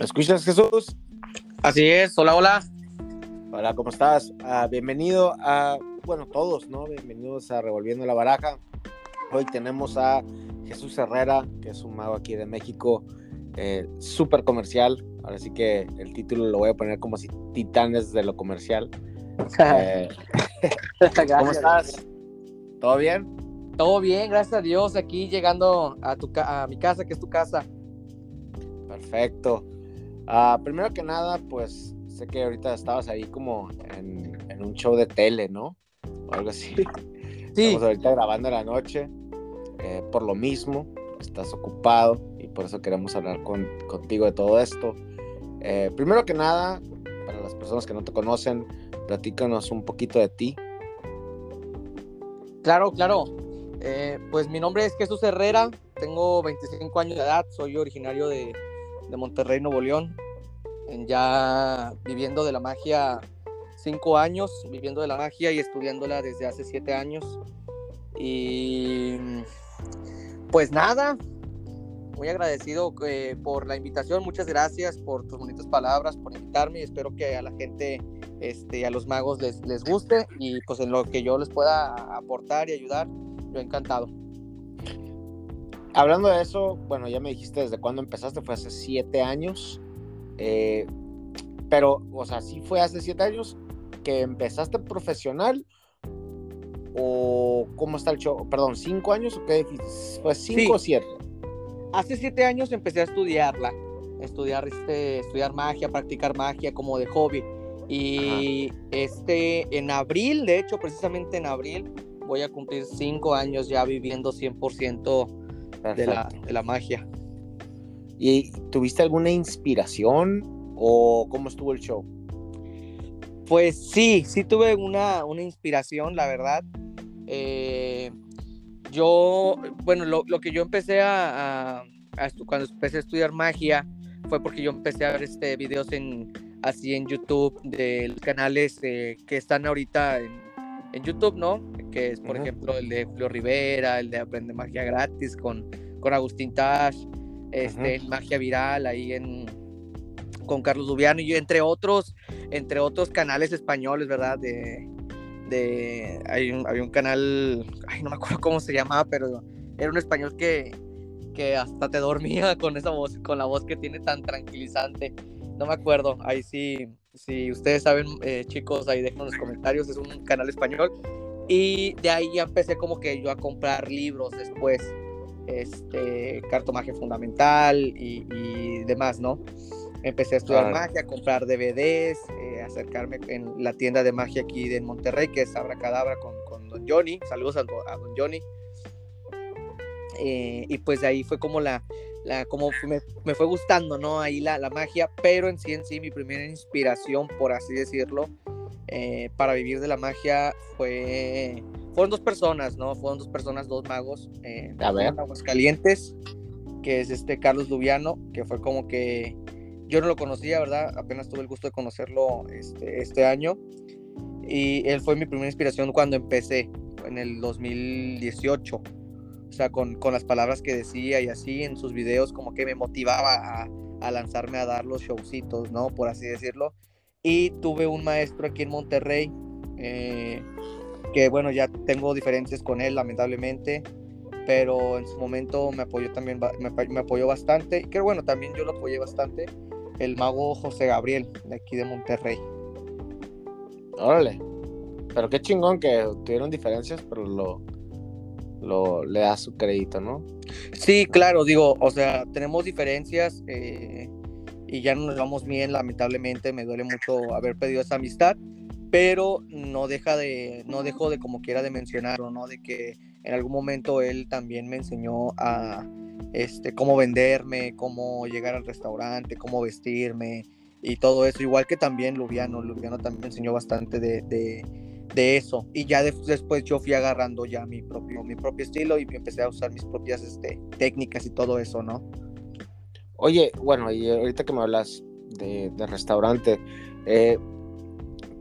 ¿Me escuchas, Jesús? Así es, hola, hola. Hola, ¿cómo estás? Ah, bienvenido a, bueno, todos, ¿no? Bienvenidos a Revolviendo la Baraja. Hoy tenemos a Jesús Herrera, que es un mago aquí de México, eh, súper comercial. Ahora sí que el título lo voy a poner como si titanes de lo comercial. Eh, ¿Cómo estás? ¿Todo bien? Todo bien, gracias a Dios. Aquí llegando a, tu, a mi casa, que es tu casa. Perfecto. Ah, primero que nada, pues sé que ahorita estabas ahí como en, un show de tele, ¿no? O algo así. Sí. Estamos ahorita grabando en la noche. Eh, por lo mismo, estás ocupado y por eso queremos hablar contigo de todo esto. Eh, primero que nada, para las personas que no te conocen, platícanos un poquito de ti. Claro, claro. Eh, pues mi nombre es Jesús Herrera, tengo 25 años de edad, soy originario de, de Monterrey, Nuevo León. Ya viviendo de la magia cinco años, viviendo de la magia y estudiándola desde hace siete años. Y pues nada, muy agradecido eh, por la invitación, muchas gracias por tus bonitas palabras, por invitarme y espero que a la gente, este, a los magos les, les guste y pues en lo que yo les pueda aportar y ayudar, yo encantado. Hablando de eso, bueno, ya me dijiste desde cuándo empezaste, fue hace siete años. Eh, pero, o sea, sí fue hace siete años que empezaste profesional o cómo está el show, perdón, cinco años o qué fue cinco o siete. Hace siete años empecé a estudiarla, estudiar este, estudiar magia, practicar magia como de hobby. Y este, en abril, de hecho, precisamente en abril, voy a cumplir cinco años ya viviendo 100% de la, de la, magia. ¿Y tuviste alguna inspiración o cómo estuvo el show? Pues sí, sí tuve una, una inspiración, la verdad. Eh, yo, bueno, lo, lo, que yo empecé a, a, cuando empecé a estudiar magia fue porque yo empecé a ver este videos en así en YouTube de los canales eh, que están ahorita en, en YouTube, ¿no? Que es, por ejemplo, el de Julio Rivera, el de Aprende Magia Gratis con, con Agustín Tash, este, Magia Viral, ahí en con Carlos Dubiano y entre otros, entre otros canales españoles, ¿verdad? De, de hay un, había un canal, ay, no me acuerdo cómo se llamaba, pero era un español que, que hasta te dormía con esa voz, con la voz que tiene tan tranquilizante. No me acuerdo, ahí sí, si ustedes saben, eh, chicos, ahí dejen en los comentarios, es un canal español. Y de ahí ya empecé como que yo a comprar libros después, este, cartomagia fundamental y, demás, ¿no? Empecé a estudiar magia, a comprar DVDs, eh, acercarme en la tienda de magia aquí de Monterrey, que es Abracadabra con, con Don Johnny. Saludos a, Don Johnny. Eh, y pues de ahí fue como la, la como me, me, fue gustando, ¿no? Ahí la, la, magia, pero en sí en sí mi primera inspiración, por así decirlo, eh, para vivir de la magia fue, fueron dos personas, ¿no? Fueron dos personas, dos magos, eh, A ver. Aguascalientes, que es este Carlos Lubiano, que fue como que yo no lo conocía, ¿verdad? Apenas tuve el gusto de conocerlo este, este año. Y él fue mi primera inspiración cuando empecé, en el 2018 o sea, con, con, las palabras que decía y así en sus videos como que me motivaba a, a, lanzarme a dar los showcitos, ¿no? Por así decirlo. Y tuve un maestro aquí en Monterrey, eh, que bueno, ya tengo diferencias con él, lamentablemente, pero en su momento me apoyó también, me, me apoyó bastante, que bueno, también yo lo apoyé bastante, el mago José Gabriel, de aquí de Monterrey. Órale, pero qué chingón que tuvieron diferencias, pero lo, lo, le da su crédito, ¿no? Sí, claro, digo, o sea, tenemos diferencias eh, y ya no nos vamos bien, lamentablemente, me duele mucho haber pedido esa amistad, pero no deja de, no dejo de como quiera de mencionarlo, ¿no? De que en algún momento él también me enseñó a, este, cómo venderme, cómo llegar al restaurante, cómo vestirme y todo eso, igual que también Lubiano, Lubiano también me enseñó bastante de de eso. Y ya después yo fui agarrando ya mi propio mi propio estilo y empecé a usar mis propias este, técnicas y todo eso no oye bueno y ahorita que me hablas de, restaurante eh,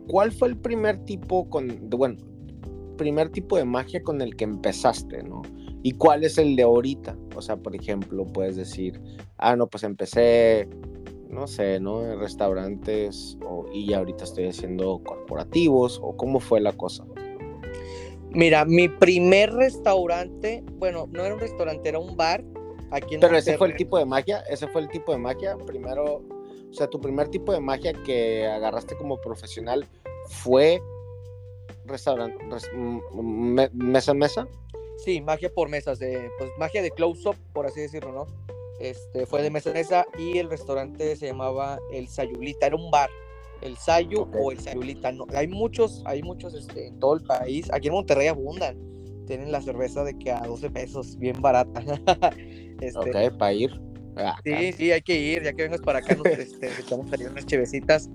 cuál fue el primer tipo con bueno primer tipo de magia con el que empezaste no y cuál es el de ahorita o sea por ejemplo puedes decir ah no pues empecé no sé, ¿no? Restaurantes o, y ahorita estoy haciendo corporativos o cómo fue la cosa? Mira, mi primer restaurante, bueno, no era un restaurante, era un bar. Aquí en Pero ese fue el tipo de magia, ese fue el tipo de magia. Primero, o sea, tu primer tipo de magia que agarraste como profesional fue restaurante, mesa en mesa. Sí, magia por mesas, de, pues magia de close-up, por así decirlo, ¿no? Este, fue de mesa y el restaurante se llamaba El Sayulita, era un bar el Sayu o el Sayulita. No, hay muchos, hay muchos este, en todo el país. Aquí en Monterrey abundan. Tienen la cerveza de que a 12 pesos, bien barata. este, ok, para ir. Ah, sí, sí, hay que ir, ya que vengas para acá, nos este, echamos ahí unas chevecitas.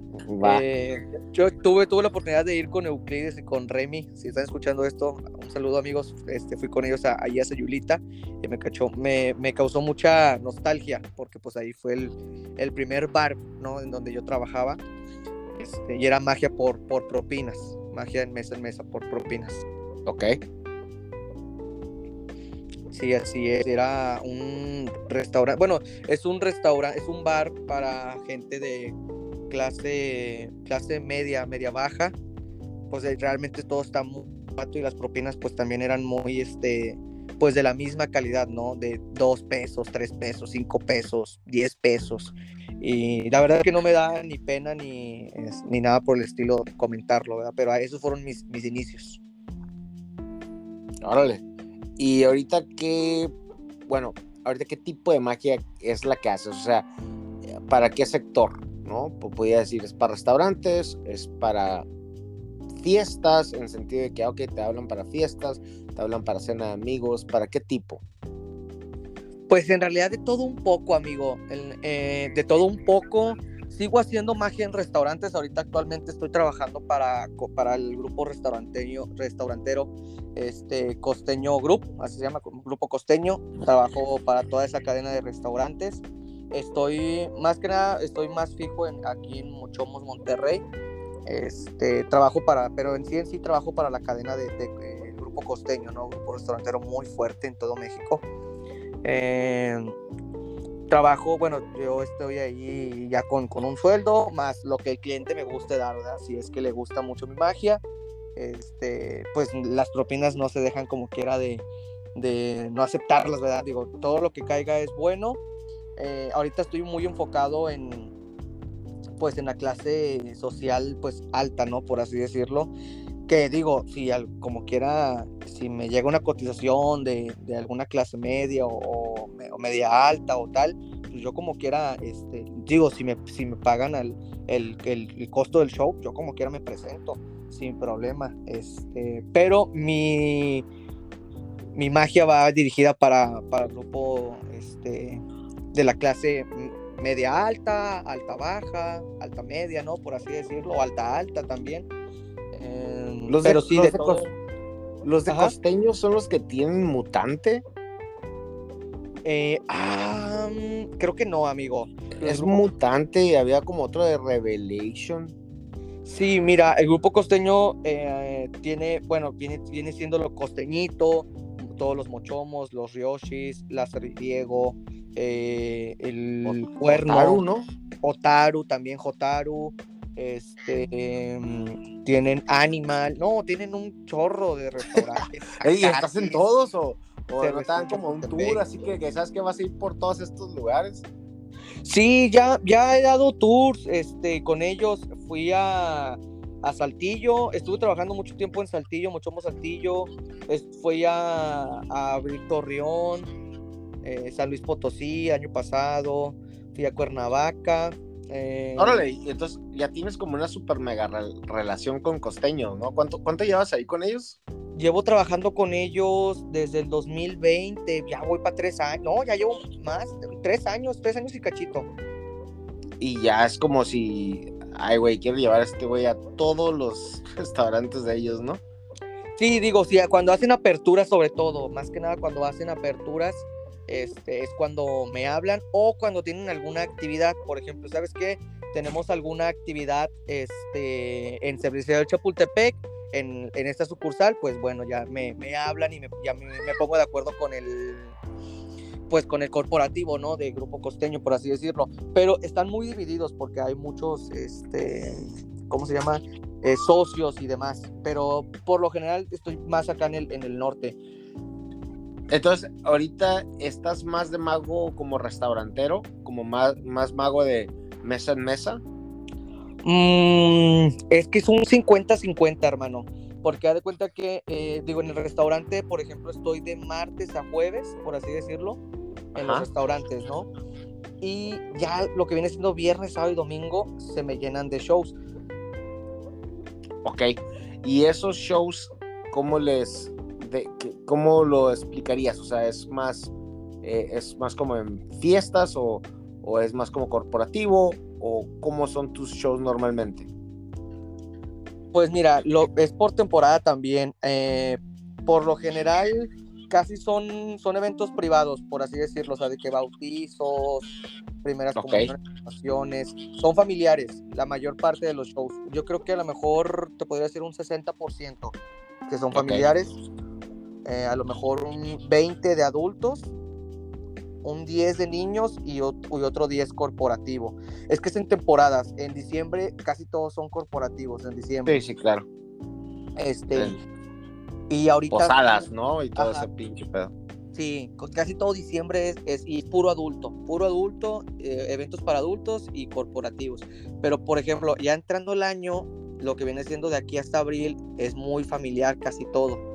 Eh, yo tuve, tuve la oportunidad de ir con Euclides y con Remy, si están escuchando esto, un saludo amigos, este, fui con ellos a, allí a Sayulita y me, cachó, me, me, causó mucha nostalgia, porque pues ahí fue el, el primer bar, ¿no? En donde yo trabajaba este, y era magia por, por propinas, magia en mesa en mesa por propinas. Ok. Sí, así es. Era un restaurante. Bueno, es un restaurante, es un bar para gente de clase, clase media, media baja. Pues eh, realmente todo está muy barato y las propinas pues también eran muy, este, pues de la misma calidad, ¿no? De dos pesos, tres pesos, cinco pesos, diez pesos. Y la verdad es que no me da ni pena ni, ni nada por el estilo comentarlo, ¿verdad? Pero esos fueron mis, mis inicios. Órale. Y ahorita qué, bueno, ahorita qué tipo de magia es la que haces, o sea, ¿para qué sector? ¿No? Pues podría decir, es para restaurantes, es para fiestas, en el sentido de que, ok, te hablan para fiestas, te hablan para cena de amigos, ¿para qué tipo? Pues en realidad de todo un poco, amigo. Eh, de todo un poco. Sigo haciendo magia en restaurantes. Ahorita actualmente estoy trabajando para, para el grupo restaurantero, restaurantero este, Costeño Group, así se llama, Grupo Costeño. Trabajo para toda esa cadena de restaurantes. Estoy, más que nada, estoy más fijo en, aquí en Mochomos, Monterrey. Este, trabajo para, pero en sí en sí trabajo para la cadena de, eh, Grupo Costeño, ¿no? Grupo restaurantero muy fuerte en todo México. Eh, trabajo, bueno, yo estoy ahí ya con, con, un sueldo, más lo que el cliente me guste dar, ¿verdad? Si es que le gusta mucho mi magia, este, pues las propinas no se dejan como quiera de, de no aceptarlas, ¿verdad? Digo, todo lo que caiga es bueno. Eh, ahorita estoy muy enfocado en, pues en la clase social, pues alta, ¿no? Por así decirlo que digo, si como quiera, si me llega una cotización de, alguna clase media o, media alta o tal, pues yo como quiera, este, digo, si me, si me pagan el, el, costo del show, yo como quiera me presento, sin problema. Este, pero mi, mi magia va dirigida para, para el grupo este, de la clase media alta, alta baja, alta media, ¿no? Por así decirlo, alta alta también los de, los de, costeños son los que tienen mutante. Eh, ah, creo que no, amigo. Es mutante y había como otro de Revelation. Sí, mira, el grupo costeño eh, tiene, bueno, viene, viene siendo lo costeñito, todos los mochomos, los ryoshis, la Diego, eh, el cuerno. Otaru, ¿no? Otaru, también Jotaru este em, tienen Animal, no, tienen un chorro de restaurantes. ¿Y estás en todos o, o no están como un tour, así que, sabes que vas a ir por todos estos lugares? Sí, ya, ya he dado tours este, con ellos. Fui a, a Saltillo, estuve trabajando mucho tiempo en Saltillo, Mochomo Saltillo. fui a, a Torreón, eh, San Luis Potosí, año pasado. Fui a Cuernavaca. Eh, Órale, entonces ya tienes como una super mega relación con Costeño, ¿no? ¿Cuánto, ¿Cuánto llevas ahí con ellos? Llevo trabajando con ellos desde el 2020, ya voy para tres años, no, ya llevo más, tres años, tres años y cachito. Y ya es como si, ay, güey, quiero llevar a este güey a todos los restaurantes de ellos, ¿no? Sí, digo, sí, cuando hacen aperturas sobre todo, más que nada cuando hacen aperturas, este, es cuando me hablan o cuando tienen alguna actividad, por ejemplo, ¿sabes qué? Tenemos alguna actividad este, en Servicio del Chapultepec, en, en, esta sucursal, pues bueno, ya me, me hablan y me, ya me, pongo de acuerdo con el, pues con el corporativo, ¿no? De Grupo Costeño, por así decirlo. Pero están muy divididos porque hay muchos, este, ¿cómo se llama? Eh, socios y demás. Pero por lo general estoy más acá en el, en el norte. Entonces, ahorita estás más de mago como restaurantero, como más, más mago de mesa en mesa. Mm, es que es un 50-50, hermano. Porque haz de cuenta que, eh, digo, en el restaurante, por ejemplo, estoy de martes a jueves, por así decirlo, en los restaurantes, ¿no? Y ya lo que viene siendo viernes, sábado y domingo se me llenan de shows. Ok. ¿Y esos shows, cómo les, de, cómo lo explicarías? O sea, ¿es más, eh, es más como en fiestas o, o es más como corporativo o cómo son tus shows normalmente? Pues mira, lo, es por temporada también. Eh, por lo general, casi son, son eventos privados, por así decirlo, o sea, de que bautizos, primeras okay. comuniones, son familiares, la mayor parte de los shows. Yo creo que a lo mejor te podría decir un 60% que son familiares, eh, a lo mejor un 20 de adultos un 10 de niños y, otro 10 corporativo. Es que es en temporadas. En diciembre casi todos son corporativos. En diciembre. Sí, sí, claro. Este. Y ahorita. Posadas, ¿no? Y todo ese pinche pedo. Sí, casi todo diciembre es, es y puro adulto, puro adulto, eh, eventos para adultos y corporativos. Pero, por ejemplo, ya entrando el año, lo que viene siendo de aquí hasta abril es muy familiar, casi todo.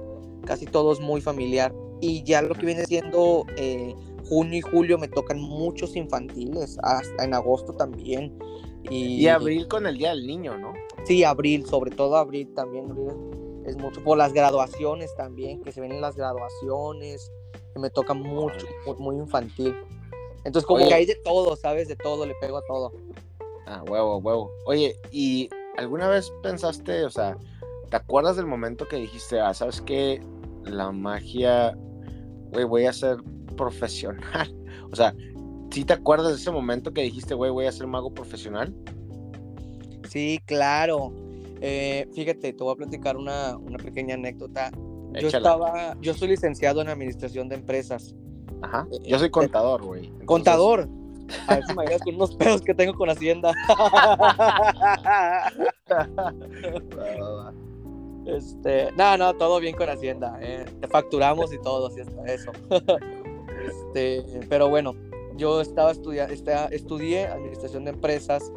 Casi todo es muy familiar. Y ya lo que viene siendo eh, junio y julio me tocan muchos infantiles, hasta en agosto también. Y, abril con el Día del Niño, ¿no? Sí, abril, sobre todo abril también, es mucho por las graduaciones también, que se ven en las graduaciones, que me toca mucho, muy infantil. Entonces como que hay de todo, ¿sabes? De todo, le pego a todo. Ah, huevo, huevo. Oye, ¿y alguna vez pensaste, o sea, ¿te acuerdas del momento que dijiste, ah, sabes qué? La magia, güey, voy a hacer profesional. O sea, ¿sí te acuerdas de ese momento que dijiste, güey, voy a ser mago profesional? Sí, claro. Eh, fíjate, te voy a platicar una, una pequeña anécdota. Yo estaba, yo soy licenciado en administración de empresas. Ajá. Yo soy eh, contador, güey. Contador. A ver si me con unos pedos que tengo con Hacienda. este, no, no, todo bien con Hacienda. Eh. Te facturamos y todo, así está eso. Este, pero bueno, yo estaba estudiando, estudié administración de empresas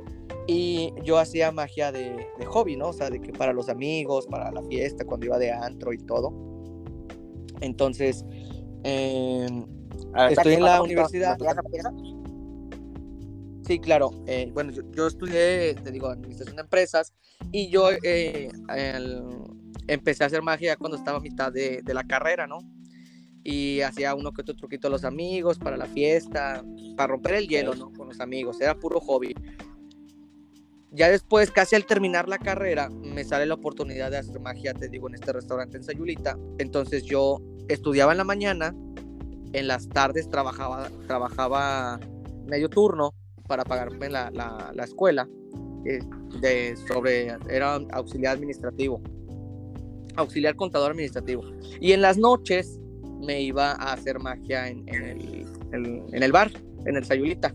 y yo hacía magia de, hobby, ¿no? O sea, de que para los amigos, para la fiesta, cuando iba de antro y todo. Entonces, em, estoy en la universidad. Sí, claro. Eh, bueno, yo, estudié, te digo, administración de empresas y yo eh, empecé a hacer magia cuando estaba a mitad de, de la carrera, ¿no? y hacía uno que otro truquito a los amigos para la fiesta, para romper el hielo, ¿no? Con los amigos, era puro hobby. Ya después, casi al terminar la carrera, me sale la oportunidad de hacer magia, te digo, en este restaurante en Sayulita. Entonces yo estudiaba en la mañana, en las tardes trabajaba, trabajaba medio turno para pagarme la, la, escuela, eh, de, sobre, era auxiliar administrativo, auxiliar contador administrativo. Y en las noches me iba a hacer magia en, el, en, el, bar, en el Sayulita.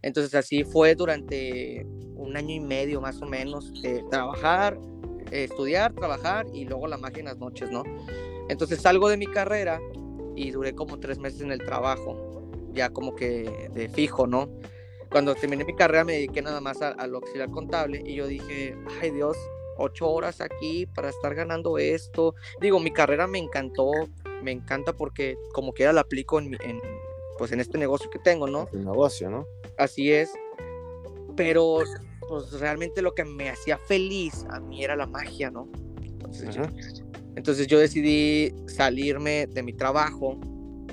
Entonces así fue durante un año y medio más o menos, trabajar, estudiar, trabajar y luego la magia en las noches, ¿no? Entonces salgo de mi carrera y duré como tres meses en el trabajo, ya como que de fijo, ¿no? Cuando terminé mi carrera me dediqué nada más al auxiliar contable y yo dije, ay Dios, ocho horas aquí para estar ganando esto. Digo, mi carrera me encantó, me encanta porque como quiera la aplico en, pues en este negocio que tengo, ¿no? El negocio, ¿no? Así es. Pero pues realmente lo que me hacía feliz a mí era la magia, ¿no? Entonces, yo, entonces yo decidí salirme de mi trabajo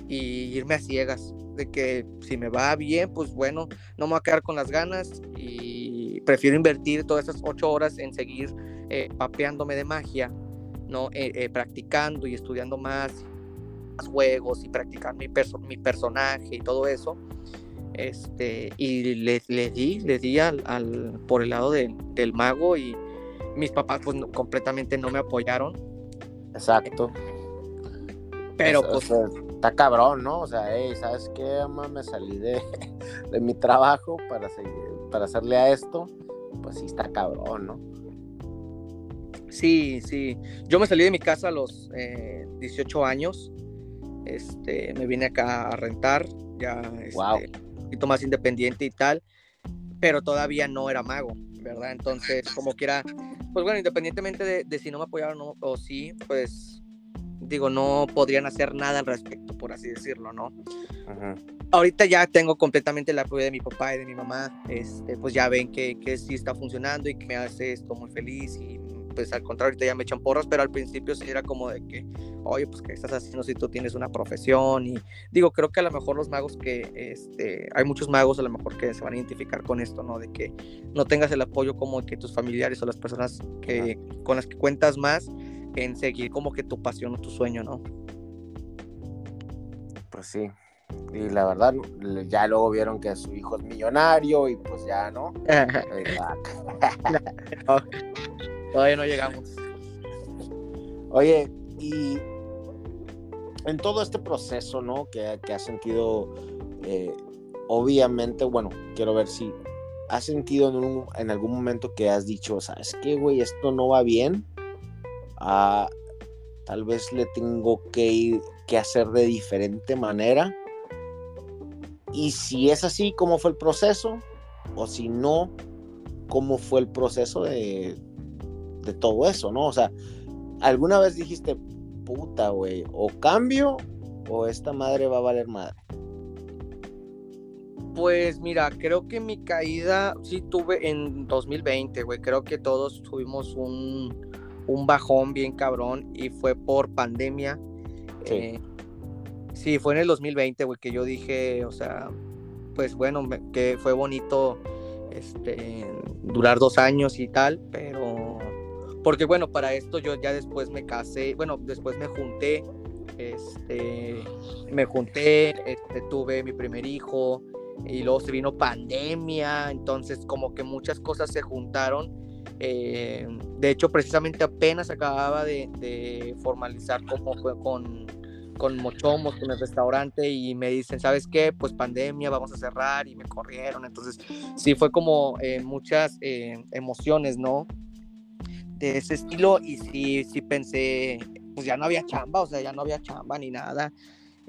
y irme a ciegas. De que si me va bien, pues bueno, no me voy a quedar con las ganas y prefiero invertir todas esas ocho horas en seguir eh, papeándome de magia, ¿no? Eh, eh, practicando y estudiando más juegos y practicar mi, mi personaje y todo eso. Este, y le, le di, le di al, por el lado del mago y mis papás pues completamente no me apoyaron. Exacto. Pero pues está cabrón, ¿no? O sea, hey, ¿sabes qué, mamá? Me salí de, de mi trabajo para, seguir, para hacerle a esto. Pues sí, está cabrón, ¿no? Sí, sí. Yo me salí de mi casa a los 18 eh, años. Este, me vine acá a rentar, ya wow. Este, un poquito más independiente y tal, pero todavía no era mago, ¿verdad? Entonces, como quiera, pues bueno, independientemente de, de si no me apoyaron o, o sí, pues digo, no podrían hacer nada al respecto, por así decirlo, ¿no? Ahorita ya tengo completamente el apoyo de mi papá y de mi mamá, este, pues ya ven que, que sí está funcionando y que me hace esto muy feliz y pues al contrario, ahorita ya me echan porras, pero al principio sí era como de que, oye, pues ¿qué estás haciendo si tú tienes una profesión? Y digo, creo que a lo mejor los magos que, este, hay muchos magos a lo mejor que se van a identificar con esto, ¿no? De que no tengas el apoyo como que tus familiares o las personas que, con las que cuentas más, en seguir como que tu pasión o tu sueño, ¿no? Pues sí. Y la verdad, ya luego vieron que su hijo es millonario y pues ya, ¿no? Todavía no llegamos. Oye, y en todo este proceso, ¿no? Que, que has sentido, eh, obviamente, bueno, quiero ver si has sentido en, en algún momento que has dicho, ¿sabes qué, güey? Esto no va bien tal vez le tengo que ir, que hacer de diferente manera. Y si es así, ¿cómo fue el proceso? O si no, ¿cómo fue el proceso de, de todo eso, no? O sea, ¿alguna vez dijiste, puta, güey, o cambio o esta madre va a valer madre? Pues mira, creo que mi caída sí tuve en 2020, güey. Creo que todos tuvimos un, un bajón bien cabrón y fue por pandemia. Sí. Eh, sí, fue en el 2020, güey, que yo dije, o sea, pues bueno, que fue bonito este, durar dos años y tal, pero porque bueno, para esto yo ya después me casé, bueno, después me junté, este, me junté, este, tuve mi primer hijo y luego se vino pandemia, entonces como que muchas cosas se juntaron eh, de hecho, precisamente apenas acababa de, formalizar como con, con Mochomos, con el restaurante, y me dicen, ¿sabes qué? Pues pandemia, vamos a cerrar, y me corrieron. Entonces, sí fue como eh, muchas eh, emociones, ¿no? De ese estilo, y sí, sí pensé, pues ya no había chamba, o sea, ya no había chamba ni nada.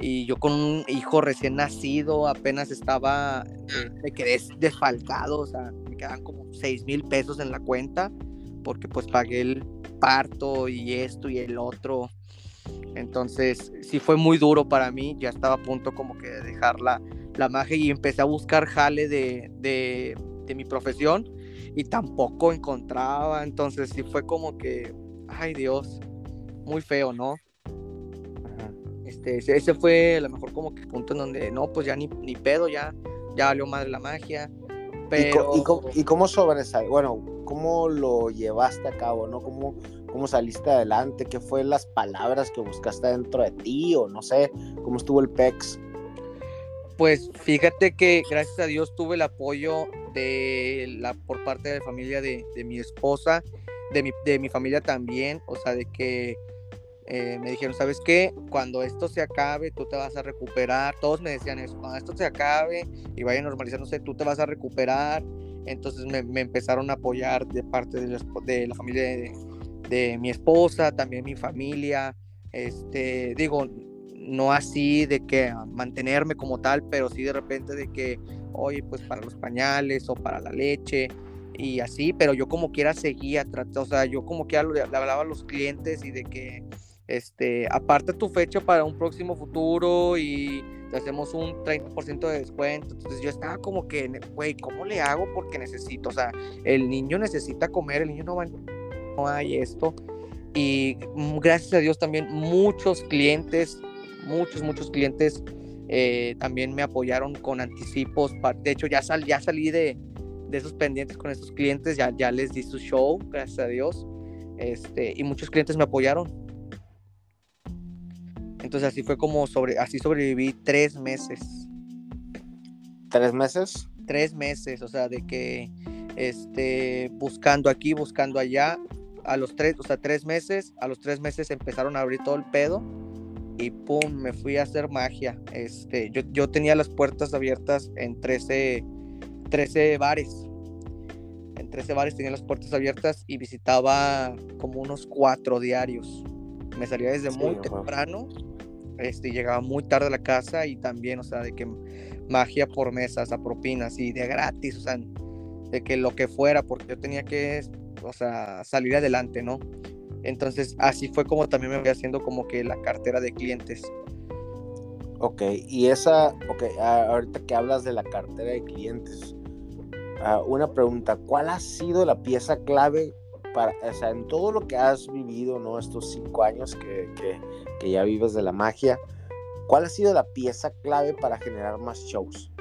Y yo con un hijo recién nacido, apenas estaba, me quedé desfalcado, o sea, quedan como 6 mil pesos en la cuenta porque pues pagué el parto y esto y el otro. Entonces sí fue muy duro para mí, ya estaba a punto como que de dejar la, la magia y empecé a buscar jale de, de, de mi profesión y tampoco encontraba, entonces sí fue como que, ay Dios, muy feo, ¿no? Este, ese fue a lo mejor como que el punto en donde no, pues ya ni, ni pedo, ya, ya valió madre la magia. ¿Y, cómo, y cómo Bueno, ¿cómo lo llevaste a cabo? ¿no? ¿Cómo, ¿Cómo saliste adelante? ¿Qué fue las palabras que buscaste dentro de ti? O no sé, ¿cómo estuvo el PEX? Pues fíjate que gracias a Dios tuve el apoyo de la, por parte de la familia de, de mi esposa, de mi, de mi familia también, o sea, de que eh, me dijeron, ¿sabes qué? Cuando esto se acabe, tú te vas a recuperar. Todos me decían eso, cuando esto se acabe y vaya normalizándose, tú te vas a recuperar. Entonces me, empezaron a apoyar de parte de la, de la familia de, mi esposa, también mi familia. Este, digo, no así de que mantenerme como tal, pero sí de repente de que, oye, pues para los pañales o para la leche y así, pero yo como quiera seguía, o sea, yo como quiera le hablaba a los clientes y de que este, aparte tu fecha para un próximo futuro y te hacemos un 30% de descuento. Entonces yo estaba como que, güey, ¿cómo le hago? Porque necesito, o sea, el niño necesita comer, el niño no va, no hay esto. Y gracias a Dios también muchos clientes, muchos, muchos clientes eh, también me apoyaron con anticipos. De hecho, ya, sal, ya salí de, esos pendientes con esos clientes, ya, ya les di su show, gracias a Dios. Este, y muchos clientes me apoyaron entonces así fue como sobre, así sobreviví tres meses. ¿Tres meses? Tres meses, o sea, de que este, buscando aquí, buscando allá, a los tres, o sea, tres meses, a los tres meses empezaron a abrir todo el pedo y pum, me fui a hacer magia. Este, yo, yo tenía las puertas abiertas en 13, 13 bares. En 13 bares tenía las puertas abiertas y visitaba como unos cuatro diarios. Me salía desde muy temprano este, llegaba muy tarde a la casa y también, o sea, de que magia por mesas, a propinas y de gratis, o sea, de que lo que fuera, porque yo tenía que, o sea, salir adelante, ¿no? Entonces, así fue como también me voy haciendo como que la cartera de clientes. Ok, y esa, ok, ahorita que hablas de la cartera de clientes, una pregunta, ¿cuál ha sido la pieza clave para, o sea, en todo lo que has vivido, ¿no? Estos cinco años que, que ya vives de la magia, ¿cuál ha sido la pieza clave para generar más shows?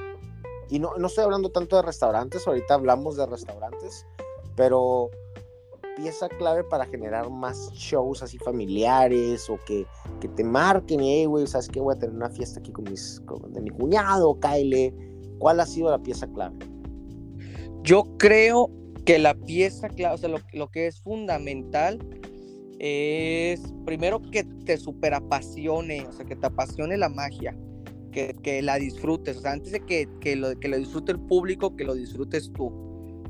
Y no, no estoy hablando tanto de restaurantes, ahorita hablamos de restaurantes, pero pieza clave para generar más shows así familiares o que, que te marquen, hey, güey, ¿sabes qué? Voy a tener una fiesta aquí con, mis, con de mi cuñado, Kyle. ¿Cuál ha sido la pieza clave? Yo creo que la pieza clave, o sea, lo, que es fundamental es primero que te super apasione, o sea, que te apasione la magia, que, que la disfrutes, o sea, antes de que, que, lo, que lo disfrute el público, que lo disfrutes tú.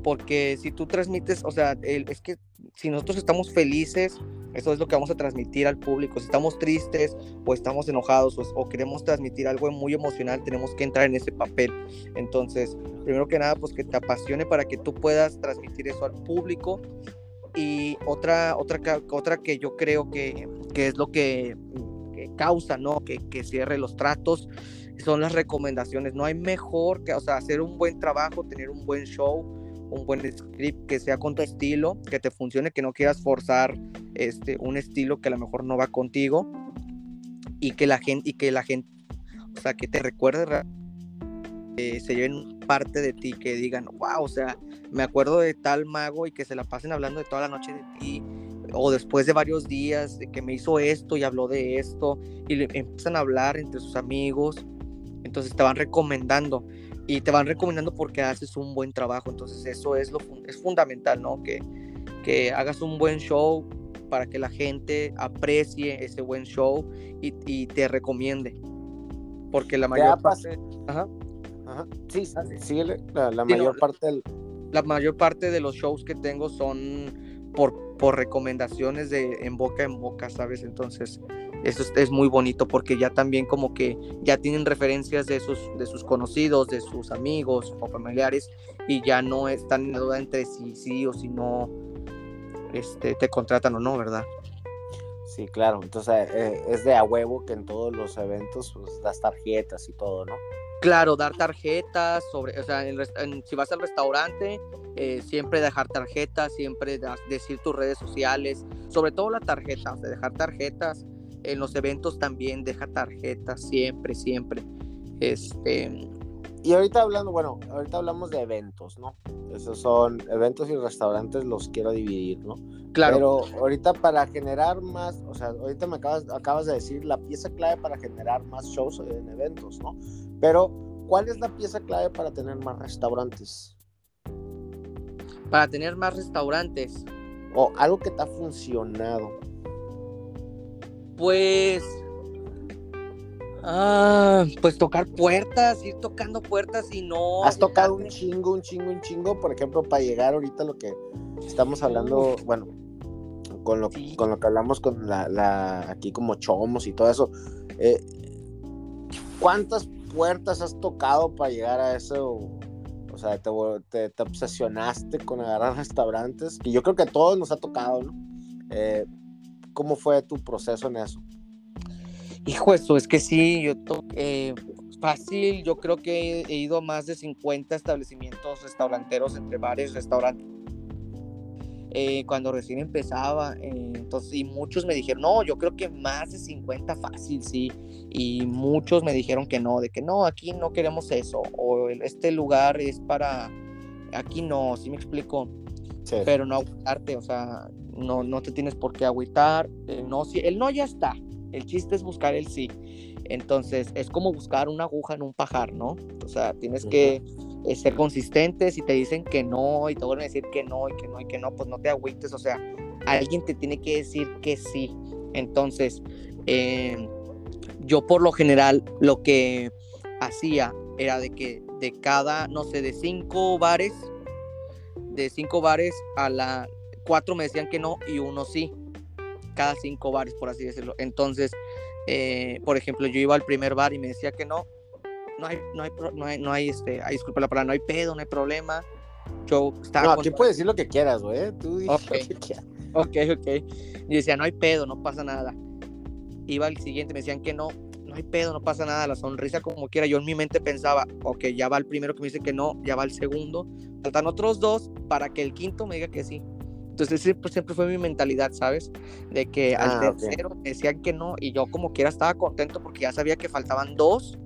Porque si tú transmites, o sea, es que si nosotros estamos felices, eso es lo que vamos a transmitir al público. Si estamos tristes o estamos enojados o, queremos transmitir algo muy emocional, tenemos que entrar en ese papel. Entonces, primero que nada, pues que te apasione para que tú puedas transmitir eso al público. Y otra, otra, otra que yo creo que, que es lo que, causa, ¿no? Que, que cierre los tratos son las recomendaciones. No hay mejor que, o sea, hacer un buen trabajo, tener un buen show, un buen script que sea con tu estilo, que te funcione, que no quieras forzar este, un estilo que a lo mejor no va contigo y que la gente, y que la gente, o sea, que te recuerde, que se lleven parte de ti, que digan, wow, o sea, me acuerdo de tal mago y que se la pasen hablando de toda la noche de ti, o después de varios días de que me hizo esto y habló de esto, y le empiezan a hablar entre sus amigos, entonces te van recomendando y te van recomendando porque haces un buen trabajo. Entonces eso es, lo, es fundamental, ¿no? Que, que hagas un buen show para que la gente aprecie ese buen show y, y te recomiende. Porque la mayor parte... Ajá. Ajá. Sí, sí, la, la mayor parte del... La mayor parte de los shows que tengo son por, por recomendaciones de en boca en boca, ¿sabes? Entonces, eso es, muy bonito porque ya también como que ya tienen referencias de sus, de sus conocidos, de sus amigos o familiares y ya no están en la duda entre si sí o si no este, te contratan o no, ¿verdad? Sí, claro. Entonces eh, es de a huevo que en todos los eventos pues, das tarjetas y todo, ¿no? Claro, dar tarjetas, sobre, o sea, si vas al restaurante, eh, siempre dejar tarjetas, siempre decir tus redes sociales, sobre todo la tarjeta, o sea, dejar tarjetas, en los eventos también deja tarjetas, siempre, siempre. Este... Y ahorita hablando, bueno, ahorita hablamos de eventos, ¿no? Esos son eventos y restaurantes, los quiero dividir, ¿no? Claro. Pero ahorita para generar más, o sea, ahorita me acabas, acabas de decir la pieza clave para generar más shows en eventos, ¿no? Pero, ¿cuál es la pieza clave para tener más restaurantes? Para tener más restaurantes. O algo que te ha funcionado. Pues. Ah, pues tocar puertas, ir tocando puertas y no. Has tocado un chingo, un chingo, un chingo, por ejemplo, para llegar ahorita a lo que estamos hablando, bueno, con lo, con lo que hablamos con la, aquí como chomos y todo eso. Eh, ¿Cuántas puertas has tocado para llegar a eso? O sea, te, te, obsesionaste con agarrar restaurantes, y yo creo que a todos nos ha tocado, ¿no? Eh, ¿Cómo fue tu proceso en eso? Hijo, eso es que sí, yo toqué fácil, yo creo que he ido a más de 50 establecimientos restauranteros entre bares, restaurantes. Eh, cuando recién empezaba, eh, entonces, y muchos me dijeron, no, yo creo que más de 50 fácil, sí, y muchos me dijeron que no, de que no, aquí no queremos eso, o este lugar es para, aquí no, sí me explico, pero no aguantarte, o sea, no, no te tienes por qué agüitar, el no, el no ya está, el chiste es buscar el sí. Entonces es como buscar una aguja en un pajar, ¿no? O sea, tienes que eh, ser consistente, si te dicen que no y te vuelven a decir que no y que no y que no, pues no te agüites, o sea, alguien te tiene que decir que sí. Entonces, eh, yo por lo general lo que hacía era de que de cada, no sé, de cinco bares, de cinco bares a la cuatro me decían que no y uno sí. Cada cinco bares, por así decirlo. Entonces, eh, por ejemplo, yo iba al primer bar y me decía que no. No hay, no hay, no hay, no hay este, ay, disculpa la palabra, no hay pedo, no hay problema. Yo estaba. No, aquí puedes decir lo que quieras, güey. Tú dices okay. lo que quieras. Ok, ok. Y decía, no hay pedo, no pasa nada. Iba al siguiente, me decían que no, no hay pedo, no pasa nada, la sonrisa como quiera. Yo en mi mente pensaba, ok, ya va el primero que me dice que no, ya va el segundo, faltan otros dos para que el quinto me diga que sí. Entonces siempre, siempre fue mi mentalidad, ¿sabes? De que al Ah, ok. tercero me decían que no y yo como quiera estaba contento porque ya sabía que faltaban dos,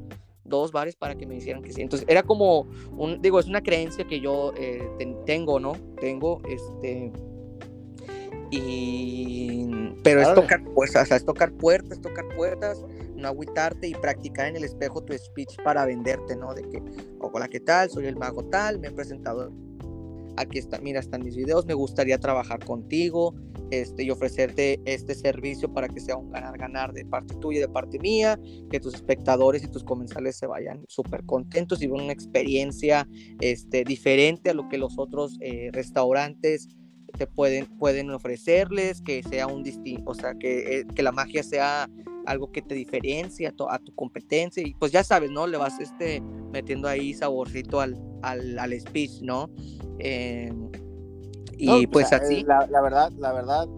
dos bares para que me dijeran que sí. Entonces era como, un, digo, es una creencia que yo eh, ten- tengo, ¿no? Tengo, este... Y... Pero es tocar, puertas, o sea, es tocar puertas, tocar puertas, no agüitarte y practicar en el espejo tu speech para venderte, ¿no? De que, hola, ¿qué tal? Soy el mago tal, me he presentado aquí está, mira, están mis videos, me gustaría trabajar contigo este, y ofrecerte este servicio para que sea un ganar-ganar de parte tuya y de parte mía, que tus espectadores y tus comensales se vayan súper contentos y vean una experiencia este, diferente a lo que los otros eh, restaurantes pueden, pueden ofrecerles, que sea un distinto, o sea, que, eh, que la magia sea algo que te diferencia a tu, a tu competencia y pues ya sabes, ¿no? Le vas este, metiendo ahí saborcito al, al, al speech, ¿no? Eh, y No, pues eh, así. La, la verdad, la verdad,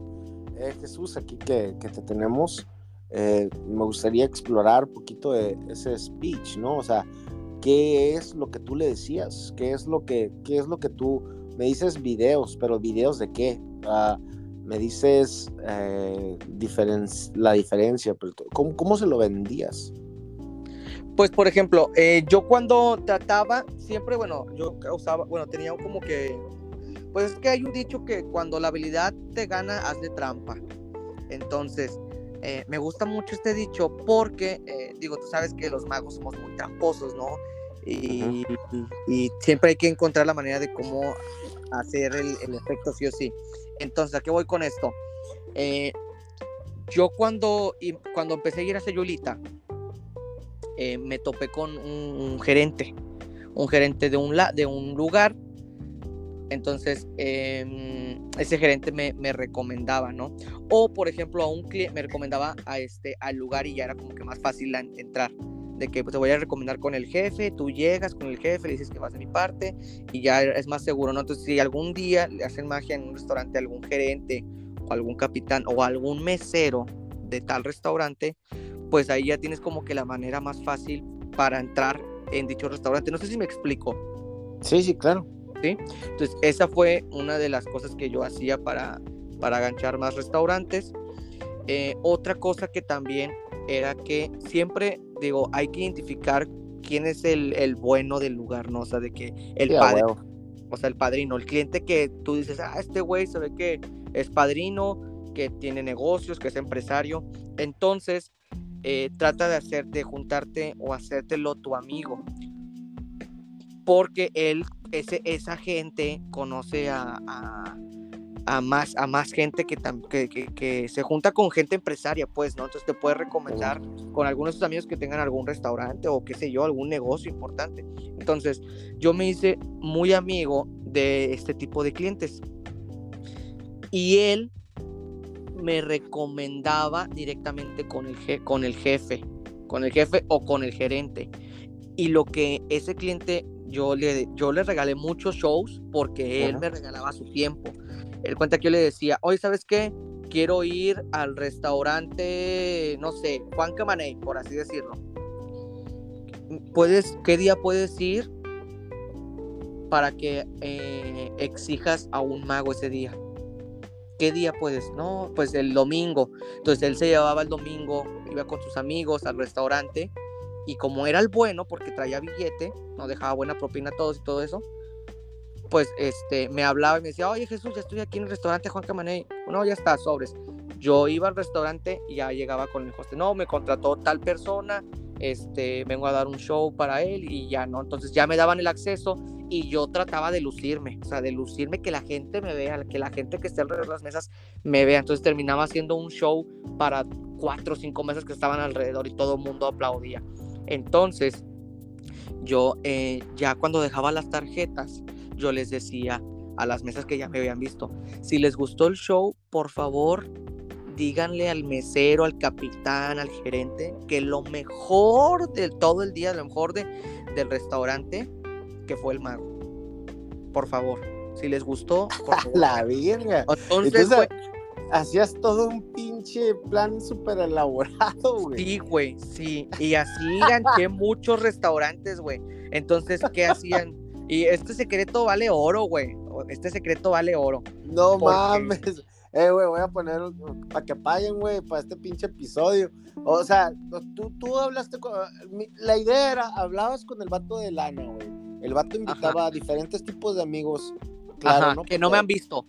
eh, Jesús, aquí que, que te tenemos, eh, me gustaría explorar un poquito de ese speech, ¿no? O sea, ¿qué es lo que tú le decías? ¿Qué es lo que, qué es lo que tú me dices videos, pero videos de qué? Ah, me dices eh, la diferencia, pero tú- ¿cómo, cómo se lo vendías? Pues, por ejemplo, eh, yo cuando trataba, siempre, bueno, yo usaba, bueno, tenía como que, pues es que hay un dicho que cuando la habilidad te gana, hazle trampa. Entonces, eh, me gusta mucho este dicho porque, digo, tú sabes que los magos somos muy tramposos, ¿no? Y, siempre hay que encontrar la manera de cómo hacer el, efecto sí o sí. Entonces, ¿a qué voy con esto? Eh, yo cuando, cuando empecé a ir a Sayulita, eh, me topé con un, gerente, un gerente de un, de un lugar. Entonces, eh, ese gerente me, me, recomendaba, ¿no? O, por ejemplo, a un cliente me recomendaba a este, al lugar y ya era como que más fácil entrar. De que pues, te voy a recomendar con el jefe, tú llegas con el jefe, le dices que vas de mi parte y ya es más seguro, ¿no? Entonces, si algún día le hacen magia en un restaurante a algún gerente o algún capitán o algún mesero de tal restaurante, pues ahí ya tienes como que la manera más fácil para entrar en dicho restaurante. No sé si me explico. Sí, sí, claro. ¿Sí? Entonces, esa fue una de las cosas que yo hacía para, para ganchar más restaurantes. Eh, otra cosa que también era que siempre, digo, hay que identificar quién es el, el bueno del lugar, ¿no? O sea, de que el Sí, padre, o sea, el padrino, el cliente que tú dices, ah, este güey se ve que es padrino, que tiene negocios, que es empresario. Entonces, eh, trata de hacer, de juntarte o hacértelo tu amigo. Porque él, ese, esa gente conoce a, a, a más, a más gente que, que, que, que se junta con gente empresaria, pues, ¿no? Entonces te puede recomendar con algunos de sus amigos que tengan algún restaurante o qué sé yo, algún negocio importante. Entonces, yo me hice muy amigo de este tipo de clientes. Y él me recomendaba directamente con el, con el jefe, con el jefe o con el gerente. Y lo que ese cliente, yo le, yo le regalé muchos shows porque él Ajá. me regalaba su tiempo. Él cuenta que yo le decía, oye, ¿sabes qué? Quiero ir al restaurante, no sé, Juan Camaney, por así decirlo. ¿Puedes, ¿Qué día puedes ir para que eh, exijas a un mago ese día? ¿Qué día puedes? No, pues el domingo. Entonces él se llevaba el domingo, iba con sus amigos al restaurante y como era el bueno, porque traía billete, no dejaba buena propina a todos y todo eso, pues este, me hablaba y me decía, oye Jesús, ya estoy aquí en el restaurante Juan Camaney. No, ya está, sobres. Yo iba al restaurante y ya llegaba con el host. No, me contrató tal persona, este, vengo a dar un show para él y ya no. Entonces ya me daban el acceso y yo trataba de lucirme, o sea, de lucirme que la gente me vea, que la gente que esté alrededor de las mesas me vea. Entonces terminaba haciendo un show para cuatro o cinco mesas que estaban alrededor y todo el mundo aplaudía. Entonces, yo eh, ya cuando dejaba las tarjetas, yo les decía a las mesas que ya me habían visto, si les gustó el show, por favor, díganle al mesero, al capitán, al gerente, que lo mejor de todo el día, lo mejor de, del restaurante, que fue el mago. Por favor, si les gustó. La virga. Entonces, hacías todo un pinche plan súper elaborado, güey. Sí, güey, sí. Y así ganché muchos restaurantes, güey. Entonces, ¿qué hacían? Y este secreto vale oro, güey. Este secreto vale oro. No mames. Eh, güey, voy a poner para que paguen, güey, para este pinche episodio. O sea, tú, tú hablaste con. La idea era, hablabas con el vato de lana, güey. El vato invitaba a diferentes tipos de amigos. Claro, ¿no? Que no me han visto.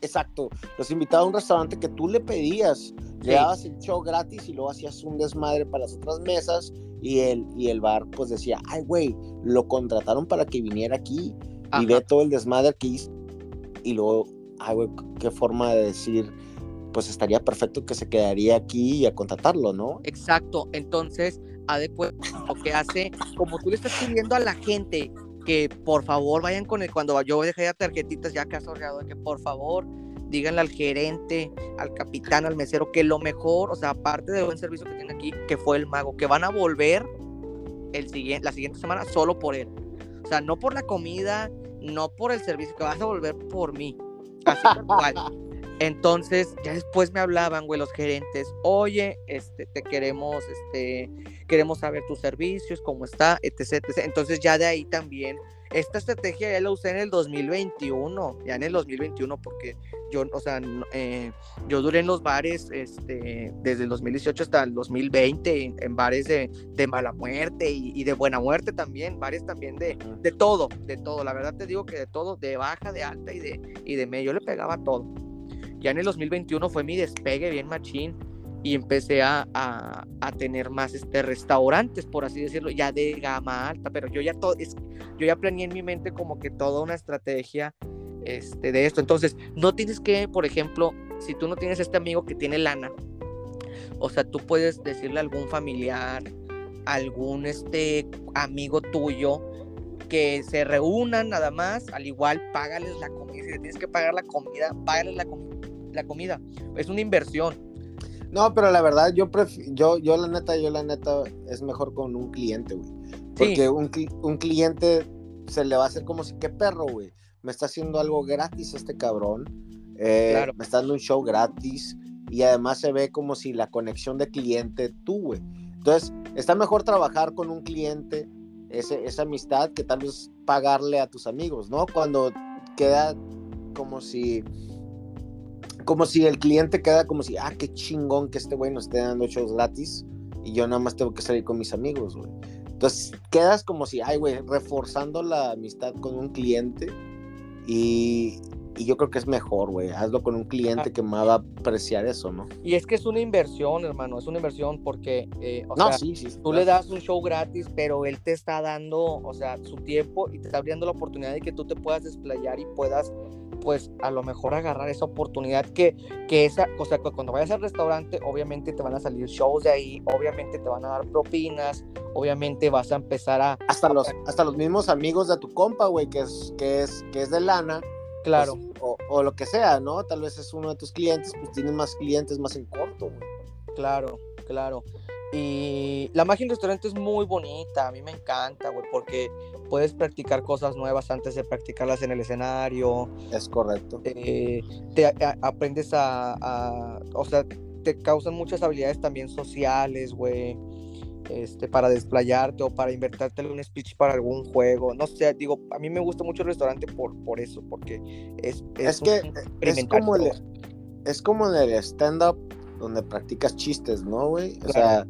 Exacto. Los invitaba a un restaurante que tú le pedías. Le dabas el show gratis y luego hacías un desmadre para las otras mesas. Y el, y el bar, pues decía, ay, güey, lo contrataron para que viniera aquí y ve todo el desmadre que hizo. Y luego ay, güey, qué forma de decir, pues estaría perfecto que se quedaría aquí y a contratarlo, ¿no? Exacto, entonces, adecuado lo que hace, como tú le estás pidiendo a la gente que por favor vayan con el, cuando yo dejé ya tarjetitas ya que has de que por favor díganle al gerente, al capitán, al mesero, que lo mejor, o sea, aparte del buen servicio que tiene aquí, que fue el mago, que van a volver el siguiente, la siguiente semana solo por él. O sea, no por la comida, no por el servicio, que vas a volver por mí. Entonces, ya después me hablaban, güey, los gerentes, oye, este, te queremos, este, queremos saber tus servicios, cómo está, etc, Entonces, ya de ahí también, esta estrategia ya la usé en el 2021, ya en el 2021, porque yo, o sea, eh, yo duré en los bares, este, desde el 2018 hasta el 2020, en, bares de, de, mala muerte y, de buena muerte también, bares también de, de todo, de todo. La verdad te digo que de todo, de baja, de alta y de, y de medio, yo le pegaba todo. Ya en el 2021 fue mi despegue bien machín y empecé a, a, a, tener más este, restaurantes, por así decirlo, ya de gama alta, pero yo ya, todo, es, yo ya planeé en mi mente como que toda una estrategia este, de esto. Entonces, no tienes que, por ejemplo, si tú no tienes este amigo que tiene lana, o sea, tú puedes decirle a algún familiar, algún este, amigo tuyo, que se reúnan nada más, al igual págales la comida, si tienes que pagar la comida, págales la, la comida, es una inversión. No, pero la verdad, yo yo, yo la neta, yo la neta, es mejor con un cliente, güey. Porque un, un cliente se le va a hacer como si, qué perro, güey me está haciendo algo gratis este cabrón, eh, me está dando un show gratis y además se ve como si la conexión de cliente tú, güey. Entonces, está mejor trabajar con un cliente, ese, esa amistad, que tal vez pagarle a tus amigos, ¿no? Cuando queda como si como si el cliente queda como si, ah, qué chingón que este güey nos esté dando shows gratis y yo nada más tengo que salir con mis amigos, güey. Entonces quedas como si, ay, güey, reforzando la amistad con un cliente y, yo creo que es mejor, güey. Hazlo con un cliente que más va a apreciar eso, ¿no? Y es que es una inversión, hermano. Es una inversión porque, eh, o sea, tú le das un show gratis, pero él te está dando, o sea, su tiempo y te está abriendo la oportunidad de que tú te puedas desplayar y puedas, pues, a lo mejor agarrar esa oportunidad que, que esa, o sea, cuando vayas al restaurante, obviamente te van a salir shows de ahí, obviamente te van a dar propinas, obviamente vas a empezar a... Hasta los, hasta los mismos amigos de tu compa, güey, que es, que, es, que es de lana. Claro. Pues, o, lo que sea, ¿no? Tal vez es uno de tus clientes, pues tienes más clientes más en corto, güey. Claro, claro. Y la magia en restaurante es muy bonita, a mí me encanta, güey, porque puedes practicar cosas nuevas antes de practicarlas en el escenario. Es correcto. te aprendes a, a, o sea, te causan muchas habilidades también sociales, güey este, para desplayarte o para invertirte un speech para algún juego. No sé, digo, a mí me gusta mucho el restaurante por, por eso, porque es... Es, que es como, el, es como en el stand-up donde practicas chistes, ¿no, güey? O sea,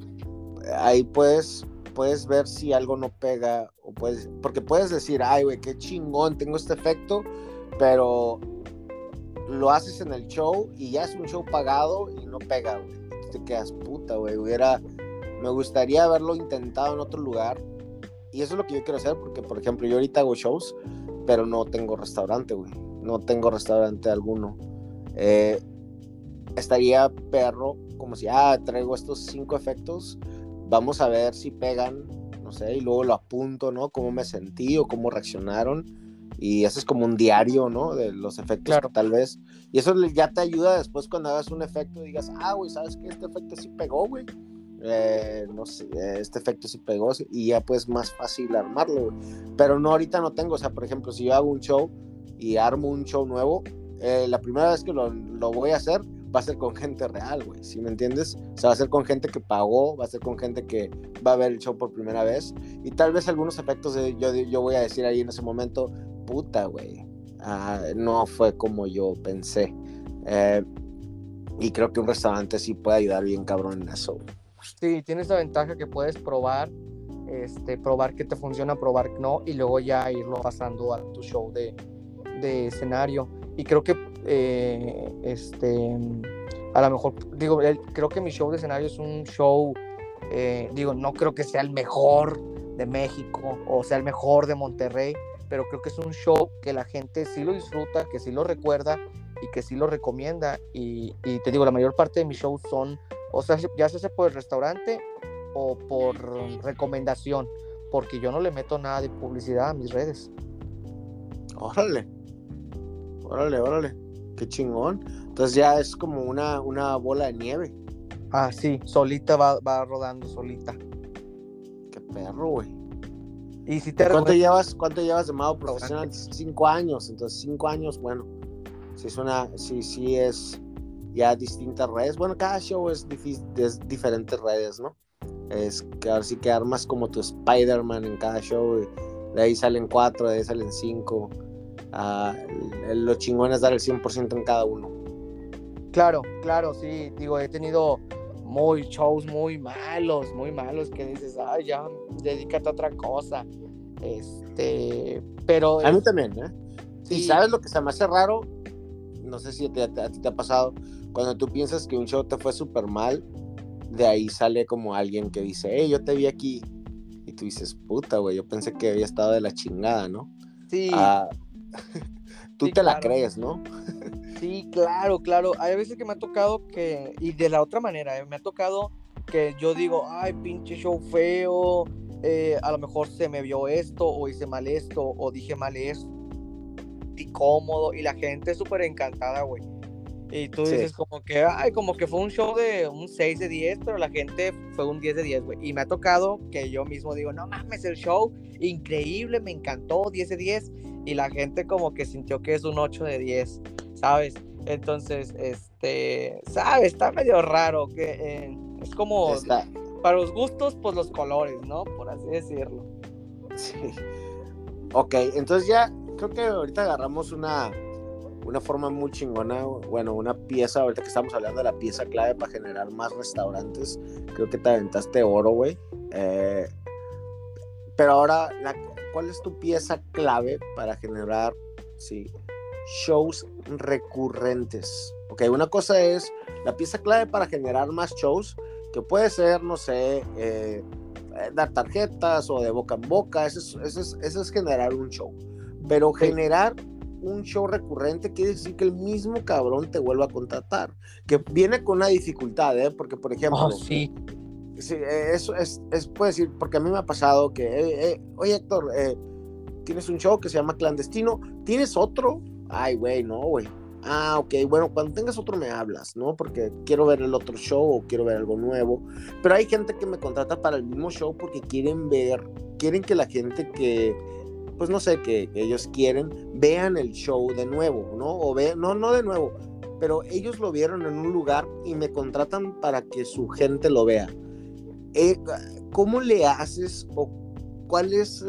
ahí puedes, puedes ver si algo no pega, o puedes, porque puedes decir, ay, güey, qué chingón, tengo este efecto, pero lo haces en el show y ya es un show pagado y no pega, güey. Te quedas puta, güey. Hubiera, me gustaría haberlo intentado en otro lugar. Y eso es lo que yo quiero hacer, porque, por ejemplo, yo ahorita hago shows, pero no tengo restaurante, güey. No tengo restaurante alguno. Eh, estaría perro, como si, ah, traigo estos cinco efectos, vamos a ver si pegan, no sé, y luego lo apunto, ¿no? Cómo me sentí o cómo reaccionaron. Y haces como un diario, ¿no? De los efectos claro. tal vez. Y eso ya te ayuda después cuando hagas un efecto y digas, ah, güey, ¿sabes qué? Este efecto sí pegó, güey. Eh, no sé, este efecto sí pegó y ya pues más fácil armarlo, Pero no, ahorita no tengo, o sea, por ejemplo, si yo hago un show y armo un show nuevo, eh, la primera vez que lo, lo, voy a hacer va a ser con gente real, güey, ¿sí me entiendes? O sea, va a ser con gente que pagó, va a ser con gente que va a ver el show por primera vez y tal vez algunos efectos de, yo, yo voy a decir ahí en ese momento, puta, güey, ah, no fue como yo pensé. Eh, y creo que un restaurante sí puede ayudar bien cabrón en eso. Sí, tienes la ventaja que puedes probar, este, probar que te funciona, probar que no, y luego ya irlo pasando a tu show de, de escenario. Y creo que, eh, este, a lo mejor, digo, creo que mi show de escenario es un show, eh, digo, no creo que sea el mejor de México o sea el mejor de Monterrey, pero creo que es un show que la gente sí lo disfruta, que sí lo recuerda y que sí lo recomienda. Y, y te digo, la mayor parte de mis shows son o sea, ya sea por el restaurante o por recomendación, porque yo no le meto nada de publicidad a mis redes. Órale, órale, órale, qué chingón. Entonces ya es como una, una bola de nieve. Ah, sí, solita va, va rodando, solita. Qué perro, güey. ¿Y si te ¿Cuánto llevas, ¿Cuánto llevas de modo profesional? Cinco años. Entonces, cinco años, bueno, si es una, si, si es ya distintas redes. Bueno, cada show es, es diferentes redes, ¿no? Es que ahora sí que armas como tu Spider-Man en cada show. De ahí salen cuatro, de ahí salen cinco. Uh, lo chingón es dar el 100% en cada uno. Claro, claro, sí. Digo, he tenido muy shows muy malos, muy malos que dices, ay, ya, dedícate a otra cosa. Este, pero. A mí también, ¿eh? Sí. sabes lo que se me hace raro, no sé si a ti te ha pasado, cuando tú piensas que un show te fue súper mal, de ahí sale como alguien que dice, hey, yo te vi aquí. Y tú dices, puta, güey, yo pensé que había estado de la chingada, ¿no? Sí. Ah, tú te la crees, ¿no? sí, claro, claro. Hay veces que me ha tocado que, y de la otra manera, eh, me ha tocado que yo digo, ay, pinche show feo, eh, a lo mejor se me vio esto, o hice mal esto, o dije mal esto, incómodo, y la gente es súper encantada, güey. Y tú dices como que, ay, como que fue un show de un 6 de 10, pero la gente fue un 10 de 10, güey. Y me ha tocado que yo mismo digo, no mames, el show, increíble, me encantó, 10 de 10. Y la gente como que sintió que es un 8 de 10, ¿sabes? Entonces, este, ¿sabes? Está medio raro, que eh, es como, para los gustos, pues los colores, ¿no? Por así decirlo. Sí. Ok, entonces ya creo que ahorita agarramos una una forma muy chingona, bueno, una pieza, ahorita que estamos hablando de la pieza clave para generar más restaurantes, creo que te aventaste oro, güey. Eh, pero ahora, ¿cuál es tu pieza clave para generar, sí, shows recurrentes? Ok, una cosa es la pieza clave para generar más shows, que puede ser, no sé, eh, dar tarjetas o de boca en boca, eso es, eso es generar un show. Pero generar un show recurrente quiere decir que el mismo cabrón te vuelva a contratar. Que viene con una dificultad, ¿eh? Porque, por ejemplo. Oh, sí. Sí, eso es, es, puede decir, porque a mí me ha pasado que, eh, eh, oye Héctor, eh, tienes un show que se llama Clandestino, ¿tienes otro? Ay, güey, no, güey. Ah, ok, bueno, cuando tengas otro me hablas, ¿no? Porque quiero ver el otro show o quiero ver algo nuevo. Pero hay gente que me contrata para el mismo show porque quieren ver, quieren que la gente que pues no sé, que, ellos quieren, vean el show de nuevo, ¿no? O ve, no, no de nuevo, pero ellos lo vieron en un lugar y me contratan para que su gente lo vea. Eh, ¿Cómo le haces o cuál es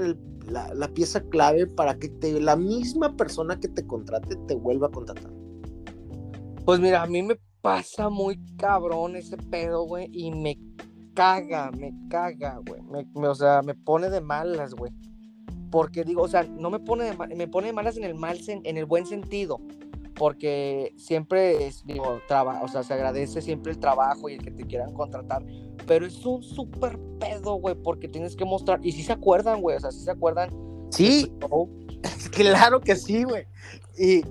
la, pieza clave para que te, la misma persona que te contrate te vuelva a contratar? Pues mira, a mí me pasa muy cabrón ese pedo, güey, y me caga, me caga, güey. o sea, me pone de malas, güey porque digo, o sea, no me pone, de, me pone malas en el mal, en el buen sentido, porque siempre es, digo, o sea, se agradece siempre el trabajo y el que te quieran contratar, pero es un súper pedo, güey, porque tienes que mostrar, y si se acuerdan, güey, o sea, si se acuerdan. Sí. claro que sí, güey. Y,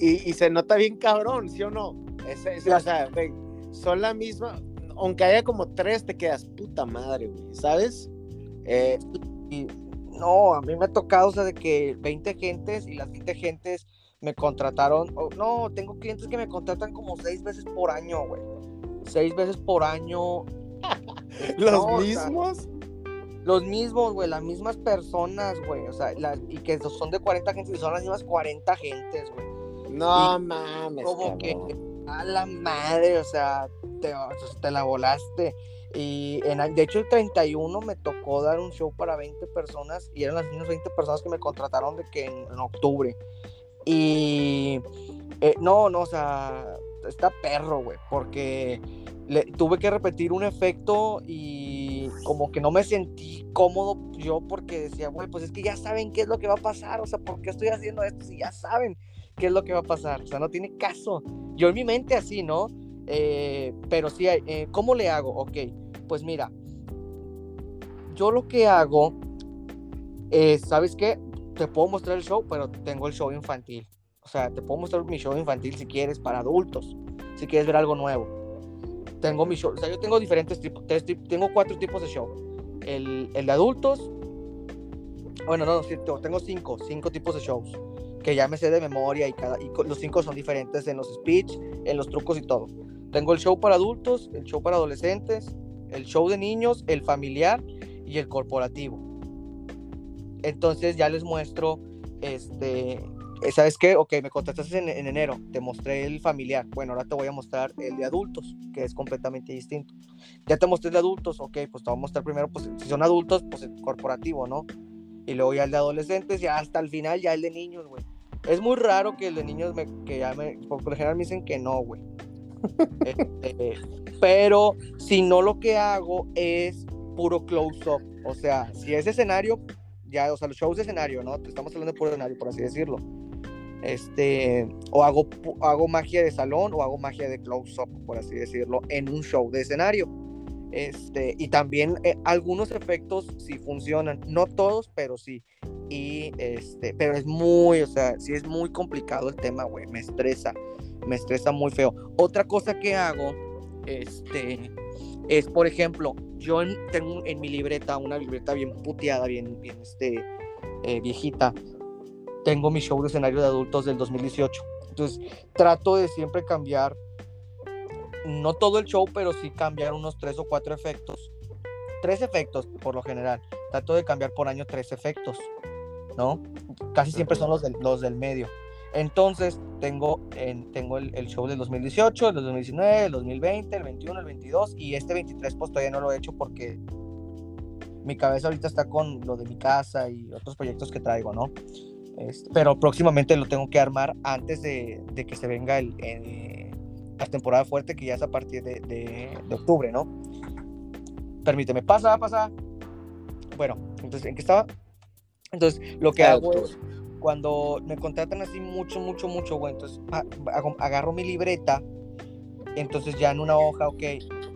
y, se nota bien cabrón, ¿sí o no? o sea, güey, son la misma, aunque haya como tres, te quedas puta madre, güey, ¿sabes? Eh, y, no, a mí me ha tocado, o sea, de que 20 gentes y las 20 gentes me contrataron, no, tengo clientes que me contratan como seis veces por año, güey. Seis veces por año. ¿Los mismos? los mismos, güey, las mismas personas, güey, o sea, y que son de 40 gentes y son las mismas 40 gentes, güey. No mames. Como que a la madre, o sea, te, te la volaste. Y en, de hecho el 31 me tocó dar un show para 20 personas y eran las mismas 20 personas que me contrataron de que en, octubre. Y eh, no, no, o sea, está perro, güey, porque tuve que repetir un efecto y como que no me sentí cómodo yo porque decía, güey, pues es que ya saben qué es lo que va a pasar, o sea, ¿por qué estoy haciendo esto si ya saben qué es lo que va a pasar? O sea, no tiene caso. Yo en mi mente así, ¿no? Eh, pero sí, eh, ¿cómo le hago? Ok, pues mira, yo lo que hago es, ¿sabes qué? Te puedo mostrar el show, pero tengo el show infantil. O sea, te puedo mostrar mi show infantil si quieres para adultos, si quieres ver algo nuevo tengo mi show, o sea, yo tengo diferentes tipos, tengo cuatro tipos de show. El, el de adultos, bueno, no, no, tengo cinco, cinco tipos de shows que ya me sé de memoria y, cada, y los cinco son diferentes en los speech, en los trucos y todo. Tengo el show para adultos, el show para adolescentes, el show de niños, el familiar y el corporativo. Entonces ya les muestro este, eh, ¿sabes qué? Ok, me contrataste en, enero, te mostré el familiar. Bueno, ahora te voy a mostrar el de adultos, que es completamente distinto. Ya te mostré el de adultos, ok, pues te voy a mostrar primero, pues si son adultos, pues el corporativo, ¿no? Y luego ya el de adolescentes y hasta el final ya el de niños, güey. Es muy raro que el de niños me, que ya me, por lo general me dicen que no, güey. Este, pero si no lo que hago es puro close-up. O sea, si es escenario, ya, o sea, los shows de escenario, ¿no? Estamos hablando de puro escenario, por así decirlo este, o hago, hago magia de salón o hago magia de close-up, por así decirlo, en un show de escenario. Este, y también eh, algunos efectos sí funcionan, no todos, pero sí. Y este, pero es muy, o sea, sí es muy complicado el tema, güey, me estresa, me estresa muy feo. Otra cosa que hago, este, es, por ejemplo, yo tengo en mi libreta una libreta bien puteada, bien, bien, este, eh, viejita, tengo mi show de escenario de adultos del 2018. Entonces, trato de siempre cambiar, no todo el show, pero sí cambiar unos tres o cuatro efectos. Tres efectos, por lo general. Trato de cambiar por año tres efectos, ¿no? Casi siempre son los del, los del medio. Entonces, tengo, en, tengo el, show del 2018, el 2019, el 2020, el 21, el 22 y este 23 pues todavía no lo he hecho porque mi cabeza ahorita está con lo de mi casa y otros proyectos que traigo, ¿no? Este, pero próximamente lo tengo que armar antes de, de que se venga el, la temporada fuerte, que ya es a partir de, de, octubre, ¿no? Permíteme, pasa, pasa. Bueno, entonces, ¿en qué estaba? Entonces, lo que hago es, cuando me contratan así mucho, mucho, mucho, bueno, entonces agarro mi libreta, entonces ya en una hoja, ok,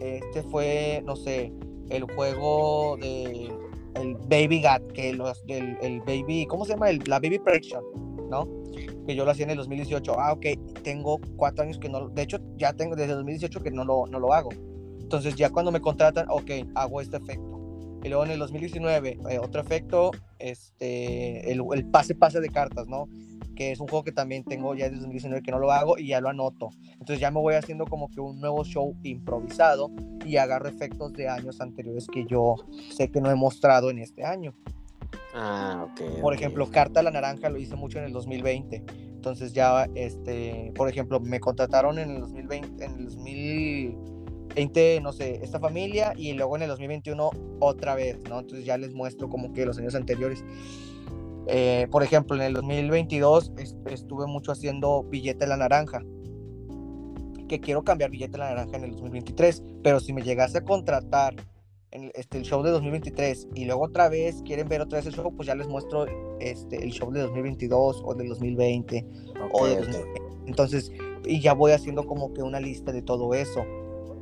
este fue, no sé, el juego de el Baby Gat, que los, el, el Baby, ¿cómo se llama? El, la Baby Prediction, ¿no? Que yo lo hacía en el 2018. Ah, ok, tengo cuatro años que no, de hecho ya tengo desde el 2018 que no lo, no lo hago. Entonces ya cuando me contratan, ok, hago este efecto. Y luego en el 2019, eh, otro efecto, este, el, el pase pase de cartas, ¿no? que es un juego que también tengo ya desde 2019 que no lo hago y ya lo anoto. Entonces ya me voy haciendo como que un nuevo show improvisado y agarro efectos de años anteriores que yo sé que no he mostrado en este año. Ah, ok. Por ejemplo, Carta a la Naranja lo hice mucho en el 2020. Entonces ya, este, por ejemplo, me contrataron en el 2020, en el 2020, no sé, esta familia y luego en el 2021 otra vez, ¿no? Entonces ya les muestro como que los años anteriores. Eh, por ejemplo, en el 2022 estuve mucho haciendo billete de la naranja. Que quiero cambiar billete de la naranja en el 2023. Pero si me llegase a contratar en este, el show de 2023 y luego otra vez quieren ver otra vez el show, pues ya les muestro este, el show de 2022 o del 2020. o Entonces, y ya voy haciendo como que una lista de todo eso.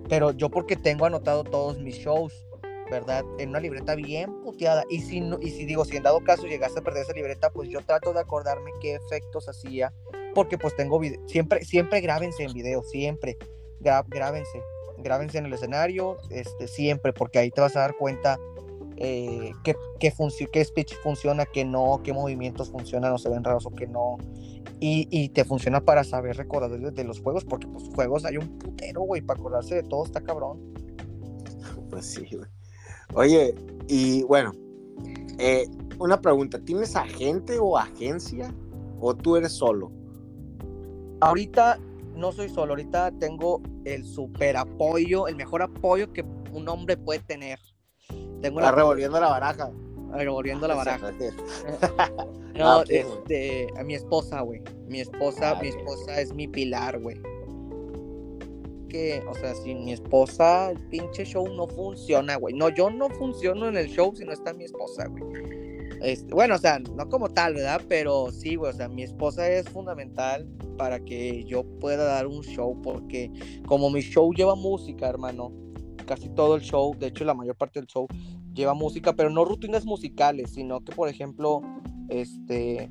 Pero yo porque tengo anotado todos mis shows, ¿verdad? En una libreta bien puteada. Y si, y si digo, si en dado caso llegaste a perder esa libreta, pues yo trato de acordarme qué efectos hacía, porque pues tengo video, siempre, siempre grábense en video, siempre, grábense, grábense en el escenario, este, siempre, porque ahí te vas a dar cuenta eh, qué, qué, qué speech funciona, qué no, qué movimientos funcionan o se ven raros o qué no. Y, y te funciona para saber recordar de los juegos, porque pues juegos hay un putero, güey, para acordarse de todo está cabrón. Pues sí, güey. Oye, y bueno, eh, una pregunta, ¿tienes agente o agencia o tú eres solo? Ahorita no soy solo, ahorita tengo el super apoyo, el mejor apoyo que un hombre puede tener. Tengo Está revolviendo la baraja. Revolviendo la ah, baraja. no, este, a mi esposa, güey. Mi esposa, ah, mi esposa es mi pilar, güey que, o sea, sin mi esposa, el pinche show no funciona, güey. No, yo no funciono en el show si no está mi esposa, güey. Este, bueno, o sea, no como tal, ¿verdad? Pero sí, güey, o sea, mi esposa es fundamental para que yo pueda dar un show, porque como mi show lleva música, hermano, casi todo el show, de hecho la mayor parte del show lleva música, pero no rutinas musicales, sino que, por ejemplo, este,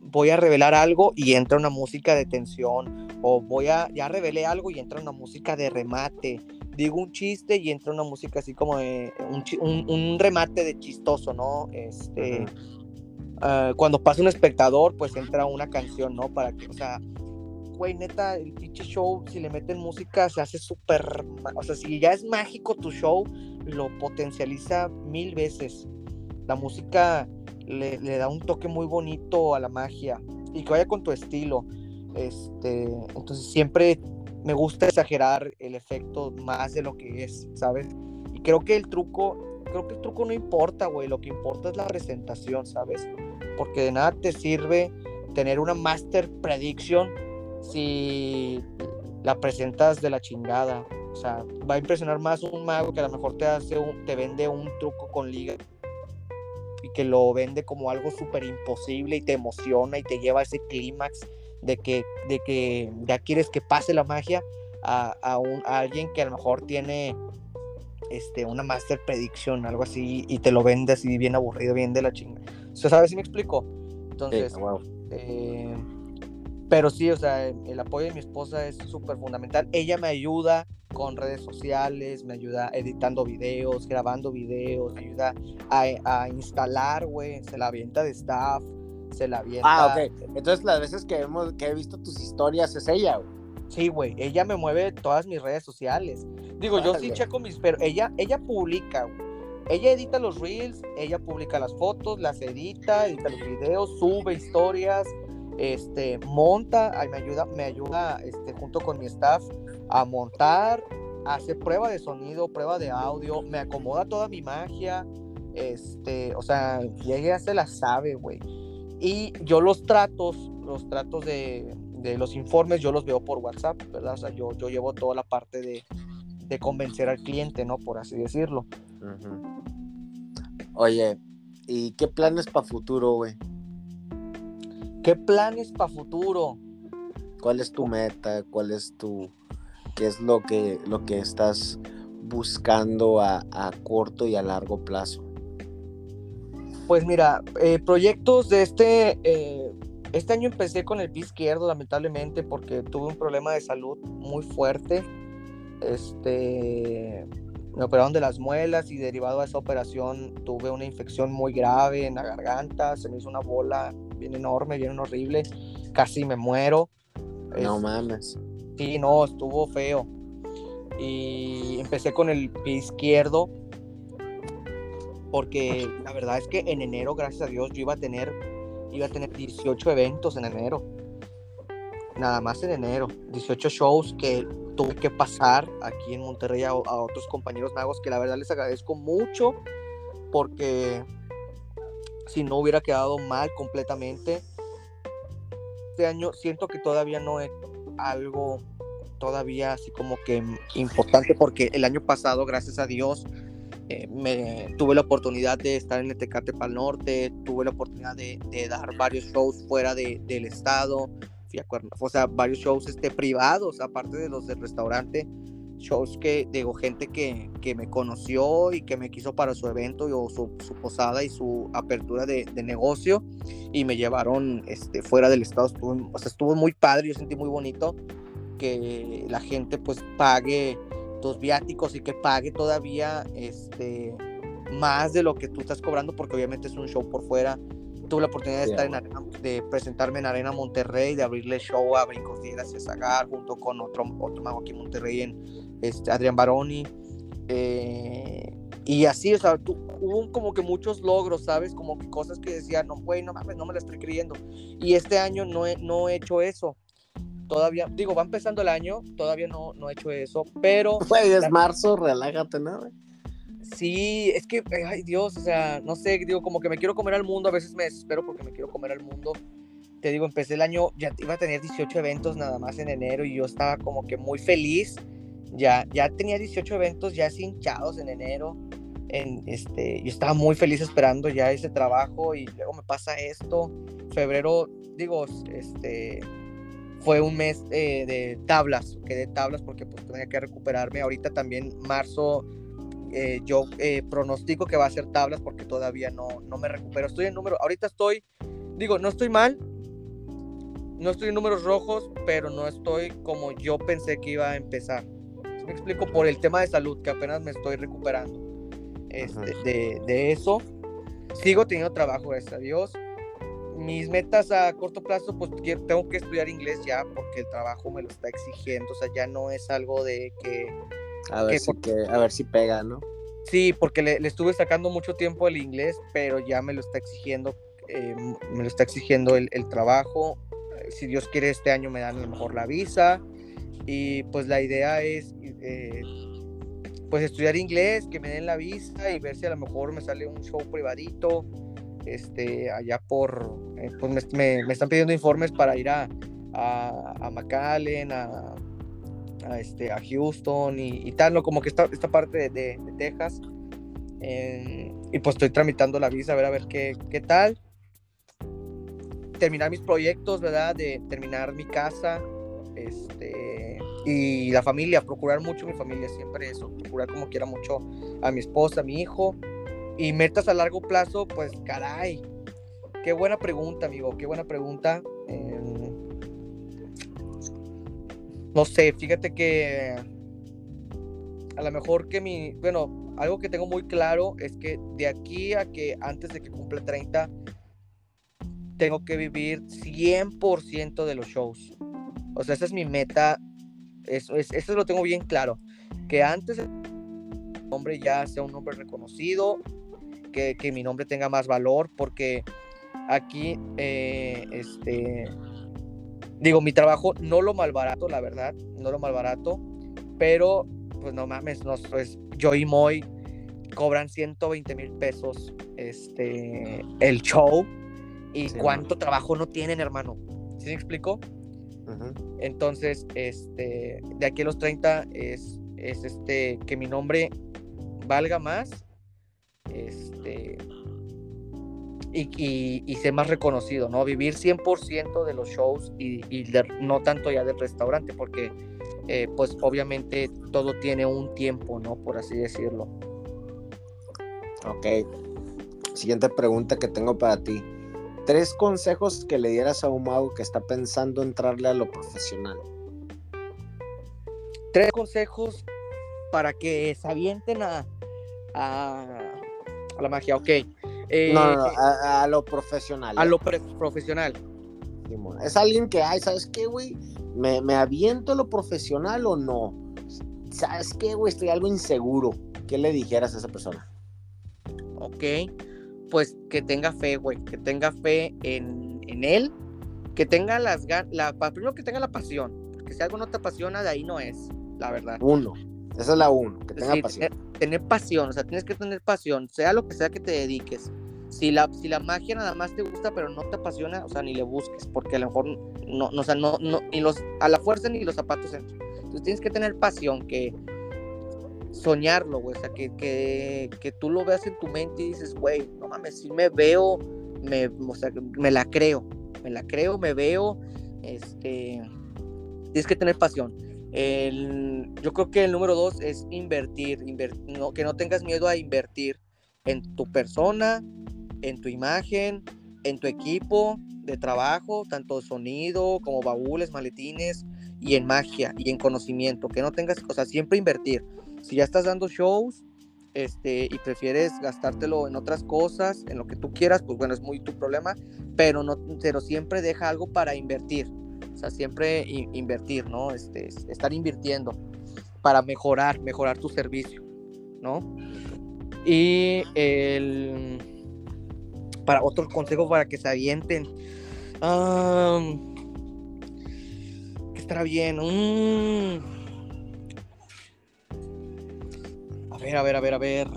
voy a revelar algo y entra una música de tensión, o voy a, ya revelé algo y entra una música de remate, digo un chiste y entra una música así como de un, un, remate de chistoso, ¿no? Este, ah, cuando pasa un espectador, pues entra una canción, ¿no? Para que, o sea, güey, neta, el pinche show, si le meten música, se hace súper, o sea, si ya es mágico tu show, lo potencializa mil veces. La música le, da un toque muy bonito a la magia y que vaya con tu estilo. Este, entonces siempre me gusta exagerar el efecto más de lo que es, ¿sabes? Y creo que el truco, creo que el truco no importa, güey, lo que importa es la presentación, ¿sabes? Porque de nada te sirve tener una master prediction si la presentas de la chingada. O sea, va a impresionar más un mago que a lo mejor te hace un, te vende un truco con liga y que lo vende como algo súper imposible y te emociona y te lleva a ese clímax de que, de que ya quieres que pase la magia a, un, alguien que a lo mejor tiene este, una master prediction, algo así, y te lo vende así bien aburrido, bien de la chinga. O sea, ¿sabes si me explico? Entonces, eh, pero sí, o sea, el apoyo de mi esposa es súper fundamental. Ella me ayuda con redes sociales, me ayuda editando videos, grabando videos, me ayuda a, a instalar, güey, se la avienta de staff, se la avienta. Ah, ok. Entonces las veces que, hemos, que he visto tus historias es ella, güey. Sí, güey, ella me mueve todas mis redes sociales. Digo, yo sí checo mis, pero ella, ella publica, güey. Ella edita los reels, ella publica las fotos, las edita, edita los videos, sube historias, este, monta, me ayuda, me ayuda este, junto con mi staff a montar, hace prueba de sonido, prueba de audio, me acomoda toda mi magia, este, o sea, y ella se la sabe, güey. Y yo los tratos, los tratos de, de, los informes, yo los veo por WhatsApp, ¿verdad? O sea, yo, yo llevo toda la parte de, de convencer al cliente, ¿no? Por así decirlo. Oye, ¿y qué planes para futuro, güey? ¿Qué planes para futuro? ¿Cuál es tu meta? ¿Cuál es tu... qué es lo que, lo que estás buscando a, corto y a largo plazo? Pues mira, eh, proyectos de este... Eh, este año empecé con el pie izquierdo, lamentablemente, porque tuve un problema de salud muy fuerte. Este, me operaron de las muelas y derivado a esa operación tuve una infección muy grave en la garganta, se me hizo una bola bien enorme, bien horrible, casi me muero. No mames. Sí, no, estuvo feo. Y empecé con el pie izquierdo, porque la verdad es que en enero, gracias a Dios, yo iba a tener, iba a tener 18 eventos en enero. Nada más en enero. 18 shows que tuve que pasar aquí en Monterrey a, a otros compañeros magos que la verdad les agradezco mucho porque si no hubiera quedado mal completamente. Este año siento que todavía no es algo todavía así como que importante porque el año pasado, gracias a Dios, eh, me tuve la oportunidad de estar en el Tecate Pal Norte, tuve la oportunidad de, dar varios shows fuera del estado, fui a o sea, varios shows este, privados, aparte de los del restaurante, shows que, digo, gente que, que, me conoció y que me quiso para su evento o su, posada y su apertura de, de, negocio y me llevaron este, fuera del estado. Estuvo, o sea, estuvo muy padre, yo sentí muy bonito que la gente pues pague tus viáticos y que pague todavía este, más de lo que tú estás cobrando porque obviamente es un show por fuera tuve la oportunidad de estar en arena, de presentarme en Arena Monterrey, de abrirle show a Brincos Diegas y a Zagar, junto con otro, otro mago aquí en Monterrey, en este, Adrián Baroni. Eh, y así, o sea, hubo como que muchos logros, ¿sabes? Como que cosas que decía, no, güey, no mames, no me la estoy creyendo. Y este año no he, no he hecho eso. Todavía, digo, va empezando el año, todavía no, no he hecho eso, pero... Güey, es marzo, relájate, ¿no? Sí, es que, ay Dios, o sea, no sé, digo, como que me quiero comer al mundo, a veces me desespero porque me quiero comer al mundo. Te digo, empecé el año, ya iba a tener 18 eventos nada más en enero y yo estaba como que muy feliz. Ya, ya tenía 18 eventos ya hinchados en enero. En, este, yo estaba muy feliz esperando ya ese trabajo y luego me pasa esto. Febrero, digo, este, fue un mes eh, de tablas, quedé tablas porque pues tenía que recuperarme. Ahorita también marzo eh, yo eh, pronostico que va a ser tablas porque todavía no, no me recupero. Estoy en número, ahorita estoy, digo, no estoy mal, no estoy en números rojos, pero no estoy como yo pensé que iba a empezar. Me explico por el tema de salud, que apenas me estoy recuperando este, de, de, eso. Sigo teniendo trabajo, gracias a Dios. Mis metas a corto plazo, pues tengo que estudiar inglés ya, porque el trabajo me lo está exigiendo. O sea, ya no es algo de que a ver, si, a ver si pega, ¿no? Sí, porque le, estuve sacando mucho tiempo el inglés, pero ya me lo está exigiendo, eh, me lo está exigiendo el, trabajo. Si Dios quiere, este año me dan a lo mejor la visa. Y pues la idea es eh, pues estudiar inglés, que me den la visa y ver si a lo mejor me sale un show privadito. Este, allá por, eh, pues me, están pidiendo informes para ir a, a, a McAllen, a, a, este, a Houston y, tal, ¿no? Como que esta, esta parte de, Texas. y pues estoy tramitando la visa, a ver, a ver qué, qué tal. Terminar mis proyectos, ¿verdad? De terminar mi casa, este, y la familia, procurar mucho mi familia, siempre eso, procurar como quiera mucho a mi esposa, a mi hijo. Y metas a largo plazo, pues caray, qué buena pregunta, amigo, qué buena pregunta. No sé, fíjate que a lo mejor que mi, bueno, algo que tengo muy claro es que de aquí a que antes de que cumpla 30, tengo que vivir 100% de los shows. O sea, esa es mi meta. Eso, es, eso lo tengo bien claro. Que antes el nombre ya sea un nombre reconocido, que, que mi nombre tenga más valor, porque aquí, eh, este, digo, mi trabajo no lo malbarato, la verdad, no lo malbarato, pero pues no mames, no, pues, yo y Moy cobran 120 mil pesos este, el show y cuánto trabajo no tienen, hermano. ¿Sí me explico? Entonces, este, de aquí a los 30 es, es este, que mi nombre valga más, este, y, y, ser más reconocido, ¿no? Vivir 100% de los shows y, no tanto ya del restaurante, porque eh, pues obviamente todo tiene un tiempo, ¿no? Por así decirlo. Ok. Siguiente pregunta que tengo para ti. Tres consejos que le dieras a un mago que está pensando entrarle a lo profesional. Tres consejos para que se avienten a, a, a la magia. Ok no, no, a, lo profesional. A lo profesional. Es alguien que, ay, ¿sabes qué, güey? ¿Me, ¿Me, aviento lo profesional o no? ¿Sabes qué, güey? Estoy algo inseguro. ¿Qué le dijeras a esa persona? Ok, pues que tenga fe, güey. Que tenga fe en, en él. Que tenga las ganas. Primero que tenga la pasión. Porque si algo no te apasiona, de ahí no es, la verdad. Uno. Esa es la uno. Que tenga pasión. tener pasión. O sea, tienes que tener pasión. Sea lo que sea que te dediques si la, si la magia nada más te gusta pero no te apasiona, o sea, ni le busques, porque a lo mejor no, no o sea, no, no, ni los, a la fuerza ni los zapatos entran. Entonces tienes que tener pasión, que soñarlo, güey, o sea, que, que, que, tú lo veas en tu mente y dices, güey, no mames, si me veo, me, o sea, me la creo, me la creo, me veo, este, tienes que tener pasión. yo creo que el número dos es invertir, que no tengas miedo a invertir en tu persona, en tu imagen, en tu equipo de trabajo, tanto sonido como baúles, maletines, y en magia y en conocimiento, que no tengas, o sea, siempre invertir. Si ya estás dando shows, este, y prefieres gastártelo en otras cosas, en lo que tú quieras, pues bueno, es muy tu problema, pero no, pero siempre deja algo para invertir. O sea, siempre invertir, ¿no? Este, estar invirtiendo para mejorar, mejorar tu servicio, ¿no? Y el para otro consejo para que se avienten. que estará bien. Mm. A ver, a ver, a ver, a ver.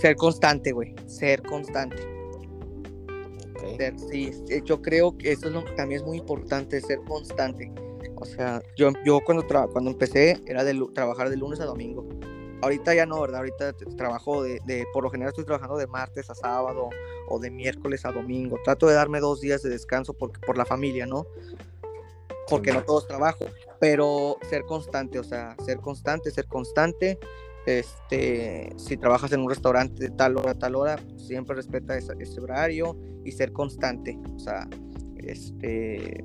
Ser constante, güey. Ser constante. sí, yo creo que eso es lo que también es muy importante, ser constante. O sea, yo, yo cuando, cuando empecé era de trabajar de lunes a domingo. Ahorita ya no, ¿verdad? Ahorita trabajo de, por lo general estoy trabajando de martes a sábado o de miércoles a domingo. Trato de darme dos días de descanso porque, por la familia, ¿no? Porque no todos trabajo, pero ser constante, o sea, ser constante, ser constante. Este, si trabajas en un restaurante de tal hora a tal hora, siempre respeta ese, horario y ser constante. O sea, este,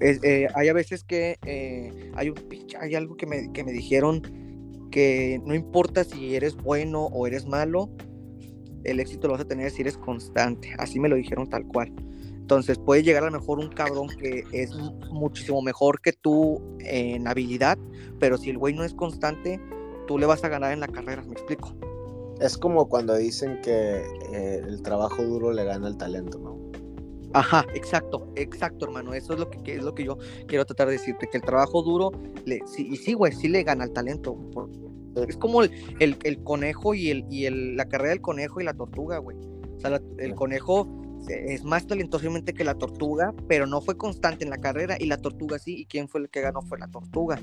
eh, hay a veces que eh, hay, un, hay algo que me, que me dijeron que no importa si eres bueno o eres malo, el éxito lo vas a tener si eres constante. Así me lo dijeron tal cual. Entonces puede llegar a lo mejor un cabrón que es muchísimo mejor que tú en habilidad, pero si el güey no es constante, tú le vas a ganar en la carrera, me explico. Es como cuando dicen que eh, el trabajo duro le gana el talento, ¿no? Ajá, exacto, exacto, hermano. Eso es lo que, es lo que yo quiero tratar de decirte, que el trabajo duro, le, sí, y sí, güey, sí le gana al talento. es como el, el, conejo y, el, y el, la carrera del conejo y la tortuga, güey. O sea, el conejo es más talentosamente que la tortuga, pero no fue constante en la carrera y la tortuga sí. ¿Y quién fue el que ganó? Fue la tortuga.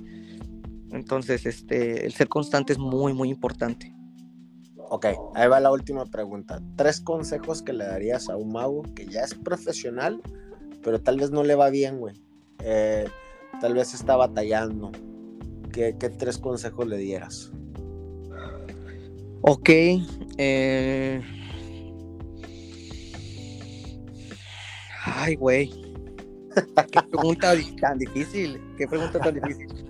Entonces, este, el ser constante es muy, muy importante. Ok, ahí va la última pregunta. Tres consejos que le darías a un mago que ya es profesional, pero tal vez no le va bien, güey. Eh, tal vez está batallando. ¿Qué, tres consejos le dieras? Ok. Eh... Ay, güey. Qué pregunta tan difícil. Qué pregunta tan difícil.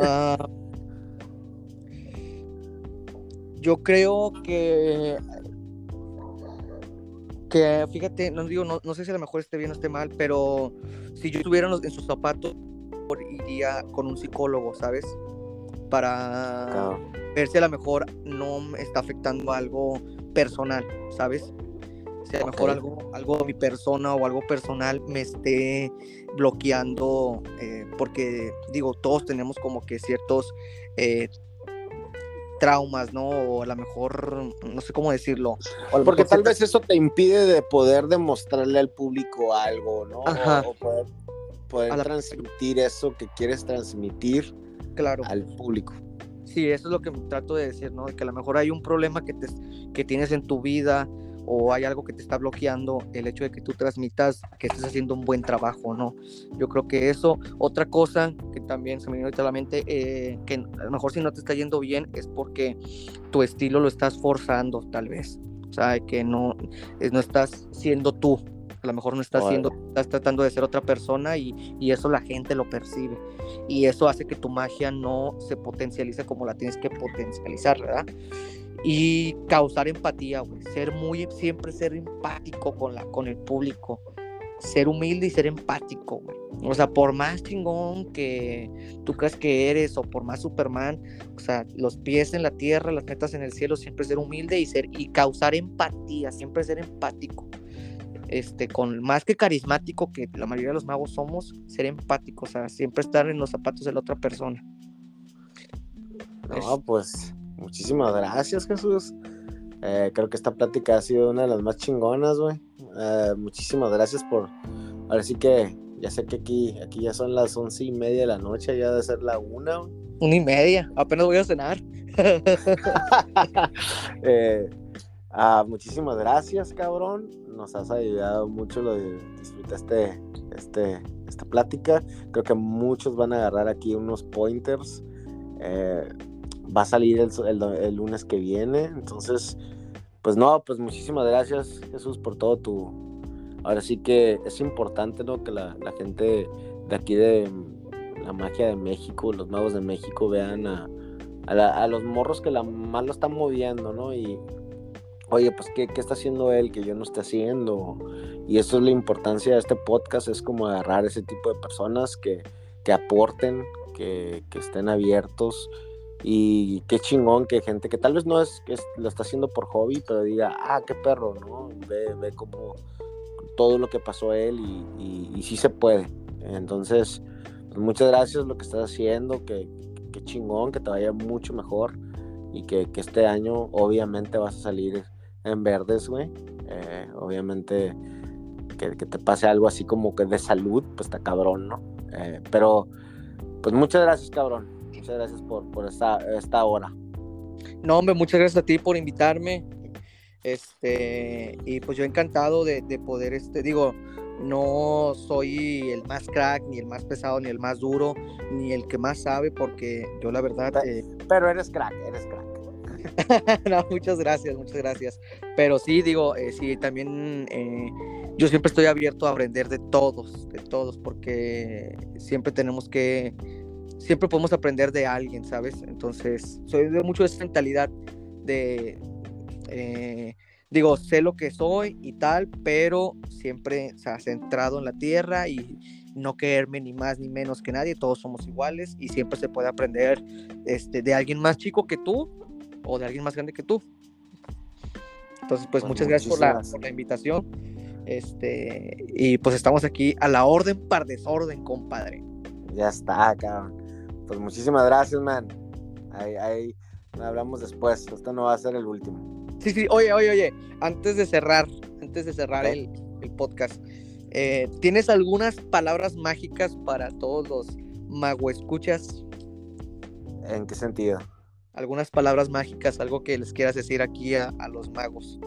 Ah, yo creo que que fíjate, no digo, no, sé si a lo mejor esté bien o esté mal, pero si yo estuviera en sus zapatos, iría con un psicólogo, ¿sabes? Para ver si a lo mejor no me está afectando algo personal, ¿sabes? Si a lo mejor algo, algo mi persona o algo personal me esté bloqueando, eh, porque digo, todos tenemos como que ciertos eh, traumas, ¿no? O a lo mejor, no sé cómo decirlo. Porque tal vez eso te impide de poder demostrarle al público algo, ¿no? O poder, transmitir eso que quieres transmitir claro. al público. Sí, eso es lo que trato de decir, ¿no? Que a lo mejor hay un problema que, te, que tienes en tu vida o hay algo que te está bloqueando el hecho de que tú transmitas que estés haciendo un buen trabajo, ¿no? Yo creo que eso, otra cosa que también se me viene a la mente, eh, que a lo mejor si no te está yendo bien es porque tu estilo lo estás forzando, tal vez. O sea, que no, no estás siendo tú, a lo mejor no estás siendo, estás tratando de ser otra persona y, y, eso la gente lo percibe. Y eso hace que tu magia no se potencialice como la tienes que potencializar, ¿verdad? Y causar empatía, güey. Ser muy, siempre ser empático con, la, con el público. Ser humilde y ser empático, güey. O sea, por más chingón que tú creas que eres o por más Superman, o sea, los pies en la tierra, las metas en el cielo, siempre ser humilde y ser y causar empatía, siempre ser empático. Este, con más que carismático que la mayoría de los magos somos, ser empático, o sea, siempre estar en los zapatos de la otra persona. No, pues Muchísimas gracias, Jesús. Eh, creo que esta plática ha sido una de las más chingonas, güey. Eh, muchísimas gracias por. Ahora sí que ya sé que aquí, aquí ya son las once y media de la noche, ya debe ser la una. Una y media, apenas voy a cenar. Eh, ah, muchísimas gracias, cabrón. Nos has ayudado mucho, lo disfrutaste este, esta plática. Creo que muchos van a agarrar aquí unos pointers. Eh, va a salir el, lunes que viene. Entonces, pues no, pues muchísimas gracias Jesús por todo tu... Ahora sí que es importante, ¿no? Que la, gente de aquí de la magia de México, los magos de México vean a, a, los morros que la más están moviendo, ¿no? Y, oye, pues, ¿qué, ¿qué, está haciendo él que yo no esté haciendo? Y eso es la importancia de este podcast, es como agarrar ese tipo de personas que, que aporten, que, que, estén abiertos. Y qué chingón que gente que tal vez no es, que lo está haciendo por hobby, pero diga, ah, qué perro, ¿no? Ve, ve como todo lo que pasó él y, y, sí se puede. Entonces, pues muchas gracias lo que estás haciendo, que, qué chingón, que te vaya mucho mejor y que, este año obviamente vas a salir en verdes, güey. Eh, obviamente que, te pase algo así como que de salud, pues está cabrón, ¿no? Eh, pero pues muchas gracias, cabrón. Muchas gracias por, por esta, esta hora. No, hombre, muchas gracias a ti por invitarme. Este, y pues yo encantado de, de poder, este, digo, no soy el más crack, ni el más pesado, ni el más duro, ni el que más sabe, porque yo la verdad... Eh, pero eres crack, eres crack. no, muchas gracias, muchas gracias. Pero sí, digo, eh, sí, también eh, yo siempre estoy abierto a aprender de todos, de todos, porque siempre tenemos que, siempre podemos aprender de alguien, ¿sabes? Entonces, soy de mucho de esa mentalidad de digo, sé lo que soy y tal, pero siempre se ha centrado en la tierra y no quererme ni más ni menos que nadie, todos somos iguales y siempre se puede aprender este, de alguien más chico que tú o de alguien más grande que tú. Entonces, pues, muchas gracias por la, por la, invitación. Este, y pues estamos aquí a la orden par desorden, compadre. Ya está, cabrón. Pues muchísimas gracias, man. Ahí, ahí hablamos después. Esto no va a ser el último. Sí, sí, oye, oye, oye, antes de cerrar, antes de cerrar el, podcast, eh, ¿tienes algunas palabras mágicas para todos los mago escuchas? ¿En qué sentido? Algunas palabras mágicas, algo que les quieras decir aquí a, los magos.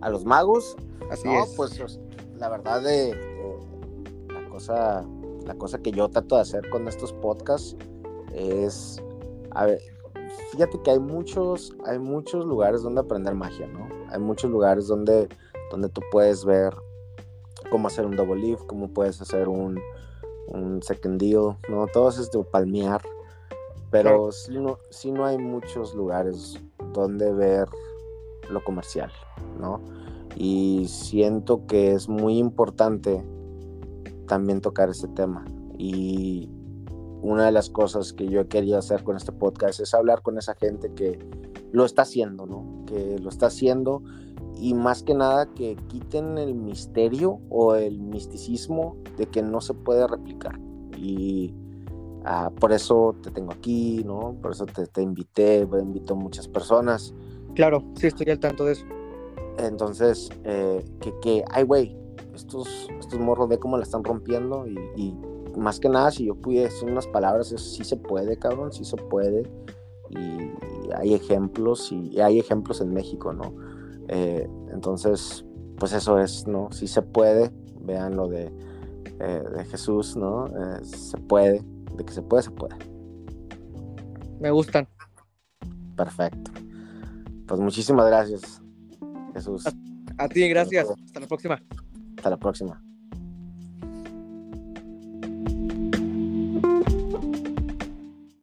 ¿A los magos? Así no, Pues, pues la verdad de la cosa, la cosa que yo trato de hacer con estos podcasts es, a ver, fíjate que hay muchos, hay muchos lugares donde aprender magia, ¿no? Hay muchos lugares donde, donde tú puedes ver cómo hacer un double leaf, cómo puedes hacer un, un second deal, ¿no? Todo es de palmear. Pero sí, no, sí no hay muchos lugares donde ver lo comercial, ¿no? Y siento que es muy importante también tocar ese tema. Y una de las cosas que yo quería hacer con este podcast es hablar con esa gente que lo está haciendo, ¿no? Que lo está haciendo y más que nada que quiten el misterio o el misticismo de que no se puede replicar. Y ah, por eso te tengo aquí, ¿no? Por eso te, te invité, invito a muchas personas. Claro, sí, estoy al tanto de eso. Entonces, eh, que, que, ay, güey, estos, estos morros ve cómo la están rompiendo y más que nada, si yo pudiera decir unas palabras, es sí se puede, cabrón, sí se puede. Y, hay ejemplos, y hay ejemplos en México, ¿no? Eh, entonces, pues eso es, ¿no? Sí se puede, vean lo de, eh, de Jesús, ¿no? Eh, se puede, de que se puede, se puede. Me gustan. Perfecto. Pues muchísimas gracias, Jesús. a ti, gracias. Hasta la próxima. Hasta la próxima.